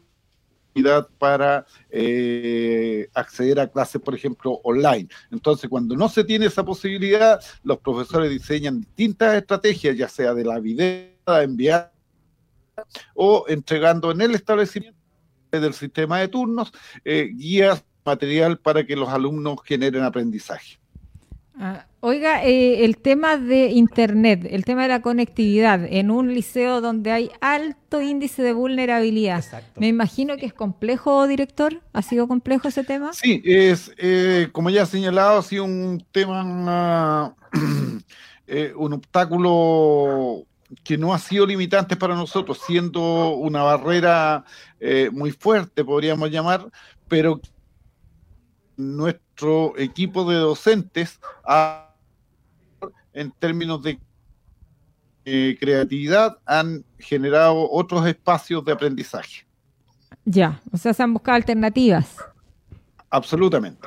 [SPEAKER 11] para eh, acceder a clases, por ejemplo, online. Entonces, cuando no se tiene esa posibilidad, los profesores diseñan distintas estrategias, ya sea de la video, enviar o entregando en el establecimiento del sistema de turnos eh, guías, material para que los alumnos generen aprendizaje.
[SPEAKER 1] Ah, oiga, eh, el tema de Internet, el tema de la conectividad en un liceo donde hay alto índice de vulnerabilidad. Me imagino que es complejo, director. ¿Ha sido complejo ese tema?
[SPEAKER 11] Sí, es, eh, como ya he señalado, ha sido un tema, eh, un obstáculo que no ha sido limitante para nosotros, siendo una barrera eh, muy fuerte, podríamos llamar, pero nuestro equipo de docentes en términos de eh, creatividad han generado otros espacios de aprendizaje.
[SPEAKER 1] Ya, o sea, se han buscado alternativas.
[SPEAKER 11] Absolutamente.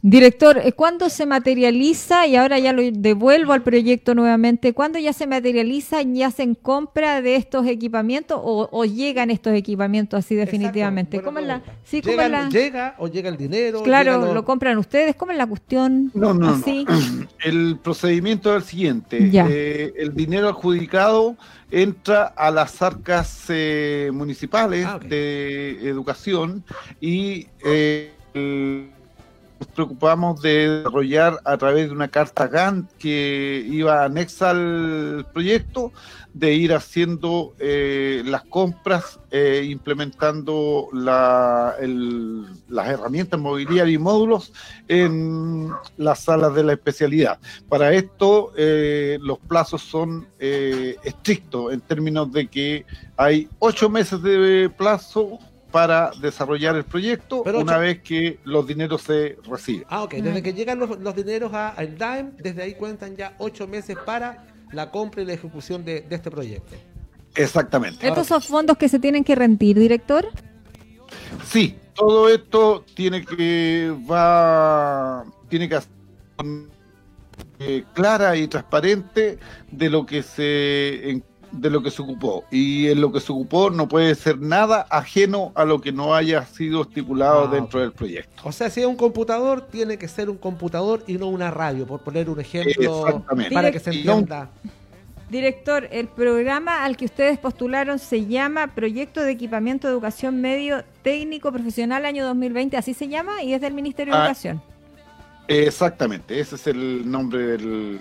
[SPEAKER 1] Director, eh, ¿cuándo se materializa? Y ahora ya lo devuelvo al proyecto nuevamente. ¿Cuándo ya se materializa y hacen compra de estos equipamientos o, o llegan estos equipamientos así definitivamente? ¿Cómo es la, sí, ¿cómo
[SPEAKER 2] Llega,
[SPEAKER 1] es la-
[SPEAKER 2] llega o llega el dinero.
[SPEAKER 1] Claro,
[SPEAKER 2] los-
[SPEAKER 1] lo compran ustedes. ¿Cómo es la cuestión?
[SPEAKER 11] No, no,
[SPEAKER 1] Así.
[SPEAKER 11] no. El procedimiento es el siguiente.
[SPEAKER 1] Ya.
[SPEAKER 11] Eh, el dinero adjudicado entra a las arcas eh, municipales
[SPEAKER 2] Ah,
[SPEAKER 11] de educación y eh, el- nos preocupamos de desarrollar a través de una carta Gantt que iba anexa al proyecto, de ir haciendo eh, las compras, eh, implementando la- el- las herramientas mobiliarias y módulos en las salas de la especialidad. Para esto, eh, los plazos son eh, estrictos en términos de que hay ocho meses de plazo para desarrollar el proyecto
[SPEAKER 2] Pero
[SPEAKER 11] una
[SPEAKER 2] ocho-
[SPEAKER 11] vez que los dineros se reciben.
[SPEAKER 2] Ah, ok. Desde que llegan los, los dineros a- al DAEM, desde ahí cuentan ya ocho meses para la compra y la ejecución de, de este proyecto.
[SPEAKER 11] Exactamente.
[SPEAKER 1] ¿Estos son fondos que se tienen que rendir, director?
[SPEAKER 11] Sí, todo esto tiene que va tiene que hacer eh, clara y transparente de lo que se en- de lo que se ocupó y en lo que se ocupó no puede ser nada ajeno a lo que no haya sido estipulado
[SPEAKER 2] Ah,
[SPEAKER 11] dentro del proyecto.
[SPEAKER 2] O sea, si es un computador, tiene que ser un computador y no una radio, por poner un ejemplo
[SPEAKER 11] Exactamente.
[SPEAKER 2] para que se entienda.
[SPEAKER 1] Director, el programa al que ustedes postularon se llama Proyecto de Equipamiento de Educación Medio Técnico Profesional año 2020, así se llama, y es del Ministerio de
[SPEAKER 11] Ah,
[SPEAKER 1] Educación.
[SPEAKER 11] Exactamente, ese es el nombre del,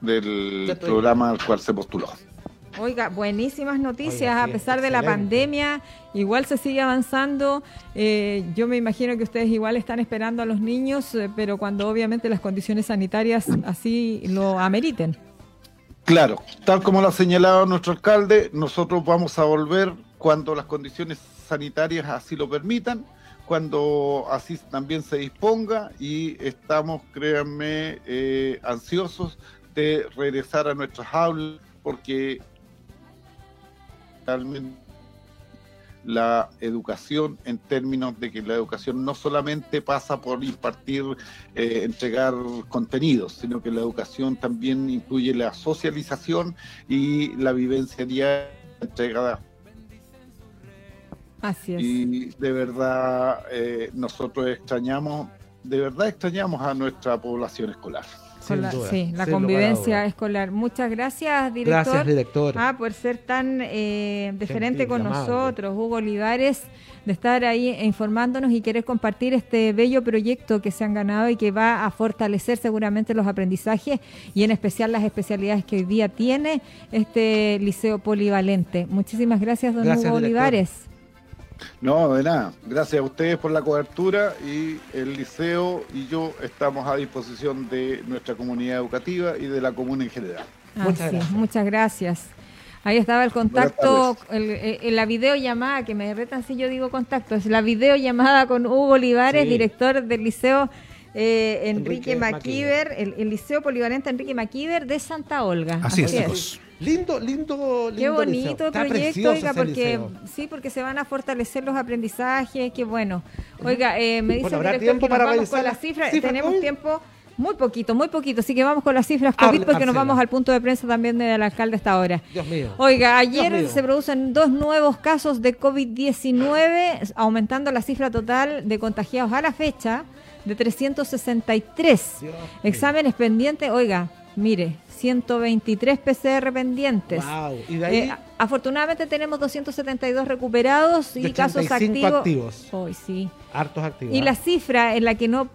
[SPEAKER 11] del programa al cual se postuló.
[SPEAKER 1] Oiga, buenísimas noticias,
[SPEAKER 11] Oiga,
[SPEAKER 1] a pesar de la pandemia, igual se sigue avanzando. Eh, yo me imagino que ustedes igual están esperando a los niños, eh, pero cuando obviamente las condiciones sanitarias así lo ameriten.
[SPEAKER 11] Claro, tal como lo ha señalado nuestro alcalde, nosotros vamos a volver cuando las condiciones sanitarias así lo permitan, cuando así también se disponga y estamos, créanme, eh, ansiosos de regresar a nuestras aulas porque realmente la educación en términos de que la educación no solamente pasa por impartir, eh, entregar contenidos, sino que la educación también incluye la socialización y la vivencia diaria entregada.
[SPEAKER 1] Así es.
[SPEAKER 11] Y de verdad eh, nosotros extrañamos, de verdad extrañamos a nuestra población escolar.
[SPEAKER 1] Sí, la convivencia escolar. Muchas gracias, director.
[SPEAKER 2] Gracias, director.
[SPEAKER 1] Ah, por ser tan eh, deferente
[SPEAKER 2] Gentil,
[SPEAKER 1] con
[SPEAKER 2] amable.
[SPEAKER 1] nosotros, Hugo Olivares, de estar ahí informándonos y querer compartir este bello proyecto que se han ganado y que va a fortalecer seguramente los aprendizajes y en especial las especialidades que hoy día tiene este liceo polivalente. Muchísimas gracias, don
[SPEAKER 11] Gracias,
[SPEAKER 1] Hugo
[SPEAKER 11] director.
[SPEAKER 1] Olivares.
[SPEAKER 11] No, de nada. Gracias a ustedes por la cobertura y el liceo y yo estamos a disposición de nuestra comunidad educativa y de la comuna en general.
[SPEAKER 1] Así es, muchas gracias. Ahí estaba el contacto, el- eh, en la videollamada, que me retan si yo digo contacto, es la videollamada con Hugo Olivares,
[SPEAKER 2] Sí.
[SPEAKER 1] director del Liceo eh, Enrique,
[SPEAKER 2] Enrique
[SPEAKER 1] Maquiver, el, el Liceo Polivalente Enrique Maquiver de Santa Olga.
[SPEAKER 2] Lindo, lindo, lindo.
[SPEAKER 1] Qué bonito
[SPEAKER 2] liceo.
[SPEAKER 1] Proyecto,
[SPEAKER 2] precioso
[SPEAKER 1] oiga, porque sí, porque se van a fortalecer los aprendizajes, qué bueno. Oiga, eh, me dice
[SPEAKER 2] Bueno,
[SPEAKER 1] el
[SPEAKER 2] ¿habrá
[SPEAKER 1] director
[SPEAKER 2] tiempo
[SPEAKER 1] que nos
[SPEAKER 2] para
[SPEAKER 1] vamos con las cifras,
[SPEAKER 2] cifras
[SPEAKER 1] tenemos tiempo muy poquito, muy poquito, así que vamos con las cifras COVID porque nos vamos al punto de prensa también del alcalde hasta ahora.
[SPEAKER 2] Dios mío.
[SPEAKER 1] Oiga,
[SPEAKER 2] Dios
[SPEAKER 1] ayer
[SPEAKER 2] mío.
[SPEAKER 1] se producen dos nuevos casos de COVID-19, aumentando la cifra total de contagiados a la fecha de 363. Exámenes pendientes, oiga, mire, 123 PCR pendientes.
[SPEAKER 2] Wow. ¿Y de ahí?
[SPEAKER 1] Eh, afortunadamente tenemos 272 recuperados y casos
[SPEAKER 2] 85
[SPEAKER 1] activos.
[SPEAKER 2] activos.
[SPEAKER 1] Hoy sí.
[SPEAKER 2] Hartos activos.
[SPEAKER 1] Y
[SPEAKER 2] ¿ah?
[SPEAKER 1] la cifra en la que no,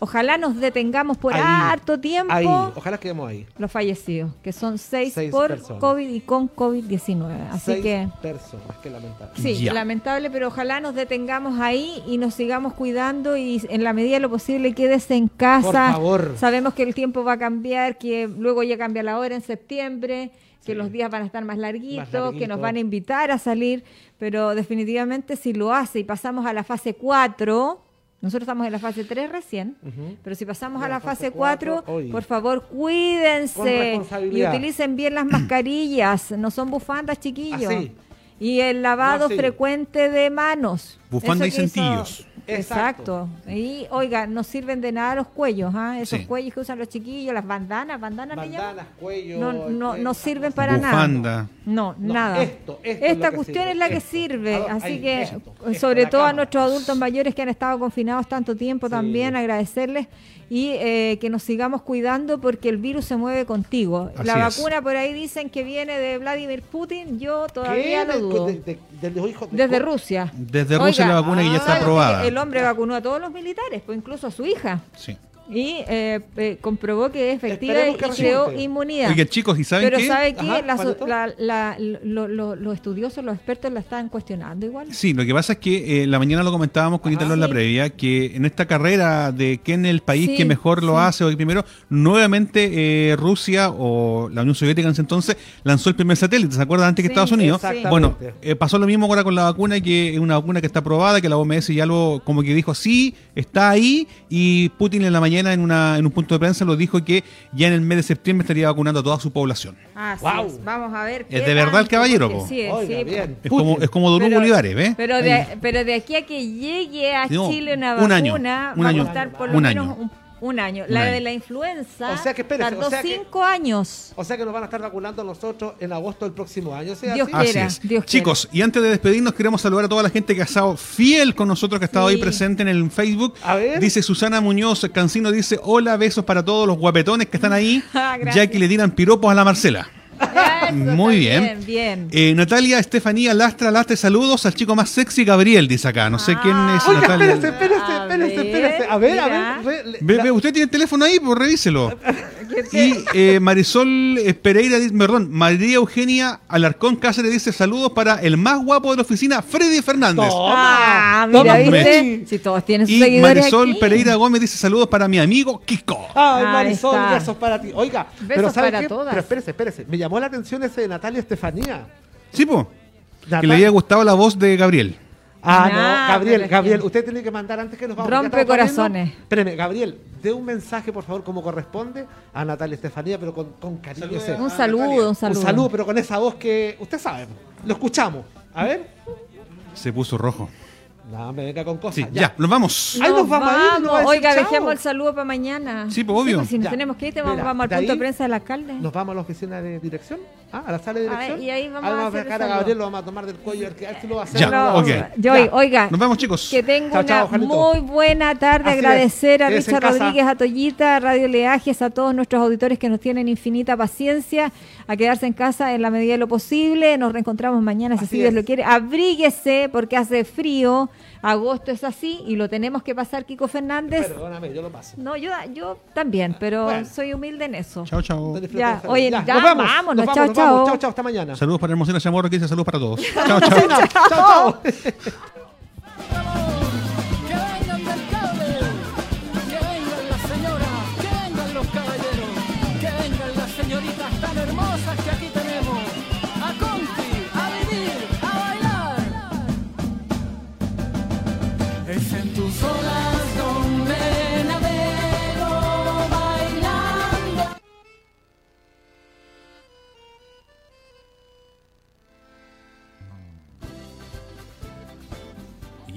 [SPEAKER 1] ojalá nos detengamos por
[SPEAKER 2] Ahí.
[SPEAKER 1] harto tiempo,
[SPEAKER 2] Ahí, ojalá quedemos ahí.
[SPEAKER 1] los fallecidos, que son seis,
[SPEAKER 2] Seis
[SPEAKER 1] por
[SPEAKER 2] personas.
[SPEAKER 1] COVID y con COVID-19. Así
[SPEAKER 2] Seis
[SPEAKER 1] que...
[SPEAKER 2] personas, qué lamentable.
[SPEAKER 1] Sí, lamentable, pero ojalá nos detengamos ahí y nos sigamos cuidando y en la medida de lo posible quédese en casa.
[SPEAKER 2] Por favor.
[SPEAKER 1] Sabemos que el tiempo va a cambiar, que luego ya cambia la hora en septiembre, que los días van a estar más larguitos, que nos van a invitar a salir, pero definitivamente si lo hace y pasamos a la fase 4, nosotros estamos en la fase 3 recién, pero si pasamos a la
[SPEAKER 2] fase
[SPEAKER 1] fase 4,
[SPEAKER 2] cuatro, oye.
[SPEAKER 1] por favor, cuídense y utilicen bien las mascarillas, no son bufandas, chiquillos.
[SPEAKER 2] Así.
[SPEAKER 1] Y el lavado
[SPEAKER 2] No
[SPEAKER 1] frecuente de manos.
[SPEAKER 3] Bufanda
[SPEAKER 1] Eso
[SPEAKER 3] y
[SPEAKER 1] que
[SPEAKER 3] centillos.
[SPEAKER 1] Exacto. Y oiga, no sirven de nada los cuellos, ¿ah? Esos
[SPEAKER 3] Sí.
[SPEAKER 1] cuellos que usan los chiquillos, las bandanas, bandanas,
[SPEAKER 2] cuello.
[SPEAKER 1] No, no,
[SPEAKER 2] eh,
[SPEAKER 1] no sirven para
[SPEAKER 3] Bufanda.
[SPEAKER 1] nada. No,
[SPEAKER 2] No,
[SPEAKER 1] nada.
[SPEAKER 2] esto, esto es
[SPEAKER 1] Esta
[SPEAKER 2] que
[SPEAKER 1] cuestión
[SPEAKER 2] sirve,
[SPEAKER 1] es la que
[SPEAKER 2] esto.
[SPEAKER 1] sirve. Así
[SPEAKER 2] ahí,
[SPEAKER 1] que,
[SPEAKER 2] esto,
[SPEAKER 1] sobre todo a nuestros adultos mayores que han estado confinados tanto tiempo también, agradecerles y eh, que nos sigamos cuidando porque el virus se mueve contigo.
[SPEAKER 3] Así
[SPEAKER 1] la
[SPEAKER 3] es.
[SPEAKER 1] vacuna por ahí dicen que viene de Vladimir Putin, yo todavía lo dudo.
[SPEAKER 2] De- de- de- de los hijos de-
[SPEAKER 1] Desde Rusia.
[SPEAKER 3] Desde Rusia la vacuna que ya está
[SPEAKER 1] ¿sabe
[SPEAKER 3] aprobada.
[SPEAKER 1] El hombre vacunó a todos los militares, pues incluso a su hija.
[SPEAKER 3] Sí.
[SPEAKER 1] Y eh, eh, comprobó que es efectiva y, creó inmunidad.
[SPEAKER 3] Oiga, chicos, ¿y saben
[SPEAKER 1] Pero
[SPEAKER 3] qué?
[SPEAKER 1] ¿sabe qué?
[SPEAKER 2] Ajá,
[SPEAKER 1] La-
[SPEAKER 2] ¿Juanito?
[SPEAKER 1] la- la- lo- lo- los estudiosos, los expertos la están cuestionando igual.
[SPEAKER 3] Sí, lo que pasa es que eh, en la mañana lo comentábamos con Italo en la previa, que en esta carrera de quién es el país
[SPEAKER 1] Sí,
[SPEAKER 3] que mejor lo
[SPEAKER 1] sí.
[SPEAKER 3] hace o que primero, nuevamente eh, Rusia o la Unión Soviética en ese entonces lanzó el primer satélite, ¿se acuerdan antes que
[SPEAKER 1] Sí,
[SPEAKER 3] Estados Unidos?
[SPEAKER 2] exactamente.
[SPEAKER 3] Bueno, eh, pasó lo mismo ahora con la vacuna, que es una vacuna que está aprobada, que la OMS ya lo como que dijo, sí, está ahí, y Putin en la mañana en, una, en un punto de prensa lo dijo que ya en el mes de septiembre estaría vacunando a toda su población.
[SPEAKER 1] Así
[SPEAKER 2] Guau.
[SPEAKER 1] es. Vamos a ver.
[SPEAKER 3] Es de verdad el caballero,
[SPEAKER 1] porque
[SPEAKER 3] po.
[SPEAKER 1] Sí,
[SPEAKER 2] Oiga,
[SPEAKER 1] sí,
[SPEAKER 2] bien.
[SPEAKER 3] Es como, es como Don Hugo
[SPEAKER 1] Pero-
[SPEAKER 3] Olivares, ¿ves?
[SPEAKER 1] Pero de, pero de aquí a que llegue a
[SPEAKER 3] No,
[SPEAKER 1] Chile una
[SPEAKER 3] un año,
[SPEAKER 1] vacuna,
[SPEAKER 3] un
[SPEAKER 1] va
[SPEAKER 3] año,
[SPEAKER 1] a costar por lo
[SPEAKER 3] un
[SPEAKER 1] menos
[SPEAKER 3] año.
[SPEAKER 1] un, un año.
[SPEAKER 3] Un
[SPEAKER 1] la
[SPEAKER 3] año.
[SPEAKER 1] de la influenza
[SPEAKER 2] O sea que, espérese,
[SPEAKER 1] tardó
[SPEAKER 2] o sea que-
[SPEAKER 1] cinco años.
[SPEAKER 2] O sea que nos van a estar vacunando nosotros en agosto del próximo año. ¿sí?
[SPEAKER 1] Dios
[SPEAKER 2] así?
[SPEAKER 1] quiera.
[SPEAKER 3] Así es.
[SPEAKER 1] Dios
[SPEAKER 3] Chicos, y antes de despedirnos, queremos saludar a toda la gente que ha estado fiel con nosotros, que ha estado
[SPEAKER 1] Sí.
[SPEAKER 3] ahí presente en el Facebook.
[SPEAKER 2] A ver.
[SPEAKER 3] Dice Susana Muñoz, Cancino dice, hola, besos para todos los guapetones que están ahí,
[SPEAKER 1] Ah,
[SPEAKER 3] ya que le tiran piropos a la Marcela. Muy bien.
[SPEAKER 1] Bien, bien.
[SPEAKER 3] Eh, Natalia Estefanía Lastra Lastre, saludos al chico más sexy, Gabriel, dice acá. No sé
[SPEAKER 1] Ah.
[SPEAKER 3] quién es
[SPEAKER 2] Oiga,
[SPEAKER 3] Natalia.
[SPEAKER 2] espérese, espérese, espérese, espérese. A ver, a
[SPEAKER 1] mira.
[SPEAKER 2] ver. re- le-
[SPEAKER 3] Ve- ve, usted tiene el teléfono ahí, pues revíselo.
[SPEAKER 1] ¿Qué te-
[SPEAKER 3] Y eh, Marisol eh, Pereira, dice- perdón, María Eugenia Alarcón Cáceres dice saludos para el más guapo de la oficina, Freddy Fernández.
[SPEAKER 1] Ah,
[SPEAKER 2] Toma,
[SPEAKER 1] mira,
[SPEAKER 2] toma,
[SPEAKER 1] ¿viste? Si todos tienen sus
[SPEAKER 3] Y
[SPEAKER 1] seguidores
[SPEAKER 3] Marisol
[SPEAKER 1] aquí.
[SPEAKER 3] Pereira Gómez dice saludos para mi amigo Kiko.
[SPEAKER 2] Ay, Marisol, besos para ti. Oiga, pero
[SPEAKER 1] Besos
[SPEAKER 2] ¿sabe
[SPEAKER 1] para
[SPEAKER 2] qué?
[SPEAKER 1] todas.
[SPEAKER 2] Pero espérese, espérese. Me llamó la atención ese de Natalia Estefanía.
[SPEAKER 3] Sí, po. Que le haya gustado la voz de Gabriel.
[SPEAKER 2] Ah,
[SPEAKER 1] Nah,
[SPEAKER 2] no, Gabriel, Gabriel, usted tiene que mandar antes que nos vamos.
[SPEAKER 1] Rompe
[SPEAKER 2] ¿Ya
[SPEAKER 1] corazones.
[SPEAKER 2] Espéreme, Gabriel, dé un mensaje, por favor, como corresponde a Natalia Estefanía, pero con, con cariño.
[SPEAKER 3] Salude
[SPEAKER 1] Un saludo, un saludo.
[SPEAKER 2] Un saludo, pero con esa voz que usted sabe. Lo escuchamos. A ver.
[SPEAKER 3] Se puso rojo.
[SPEAKER 2] No, me venga con cosas.
[SPEAKER 3] Sí, ya, nos vamos.
[SPEAKER 2] Ahí nos vamos a ir, nos va a decir
[SPEAKER 1] Oiga, dejemos el saludo para mañana.
[SPEAKER 3] Sí, pues, obvio.
[SPEAKER 1] pues, si nos
[SPEAKER 2] Ya.
[SPEAKER 1] tenemos que ir, te vamos,
[SPEAKER 2] Mira,
[SPEAKER 1] vamos al
[SPEAKER 2] de
[SPEAKER 1] punto de prensa del alcalde.
[SPEAKER 2] Nos vamos a la oficina de dirección. Ah, a la sala de
[SPEAKER 1] A ver,
[SPEAKER 2] dirección.
[SPEAKER 1] y ahí vamos a
[SPEAKER 2] a
[SPEAKER 1] hacer
[SPEAKER 2] dejar
[SPEAKER 1] el
[SPEAKER 2] a. Gabriel, lo vamos a tomar del cuello. a ver si lo va a hacer.
[SPEAKER 3] Ya,
[SPEAKER 2] no.
[SPEAKER 1] Yo,
[SPEAKER 2] Ya.
[SPEAKER 1] oiga,
[SPEAKER 3] Nos vemos, chicos.
[SPEAKER 1] que
[SPEAKER 2] Chao, chao,
[SPEAKER 1] una muy buena tarde.
[SPEAKER 2] Así es.
[SPEAKER 1] Agradecer a Richard. Rodríguez, a Toyita, a Radio Leajes, a todos nuestros auditores que nos tienen infinita paciencia, a quedarse en casa en la medida de lo posible. Nos reencontramos mañana, si Dios
[SPEAKER 2] es.
[SPEAKER 1] lo quiere. Abríguese porque hace frío. Agosto es así y lo tenemos que pasar, Kiko Fernández.
[SPEAKER 2] Perdóname, yo lo paso.
[SPEAKER 1] No, yo, yo también, pero
[SPEAKER 2] Bueno.
[SPEAKER 1] soy humilde en eso.
[SPEAKER 3] Chao, chao.
[SPEAKER 1] Ya, oye, ya,
[SPEAKER 2] nos vamos,
[SPEAKER 1] vámonos,
[SPEAKER 2] nos
[SPEAKER 1] chao, chao.
[SPEAKER 2] Chao, chao, hasta mañana.
[SPEAKER 3] Saludos para Hermosina Chamorro que dice saludos para todos. Chao, chao.
[SPEAKER 2] Chao, chao.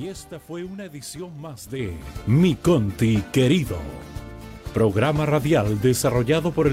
[SPEAKER 12] Esta fue una edición más de Mi Conti Querido, programa radial desarrollado por el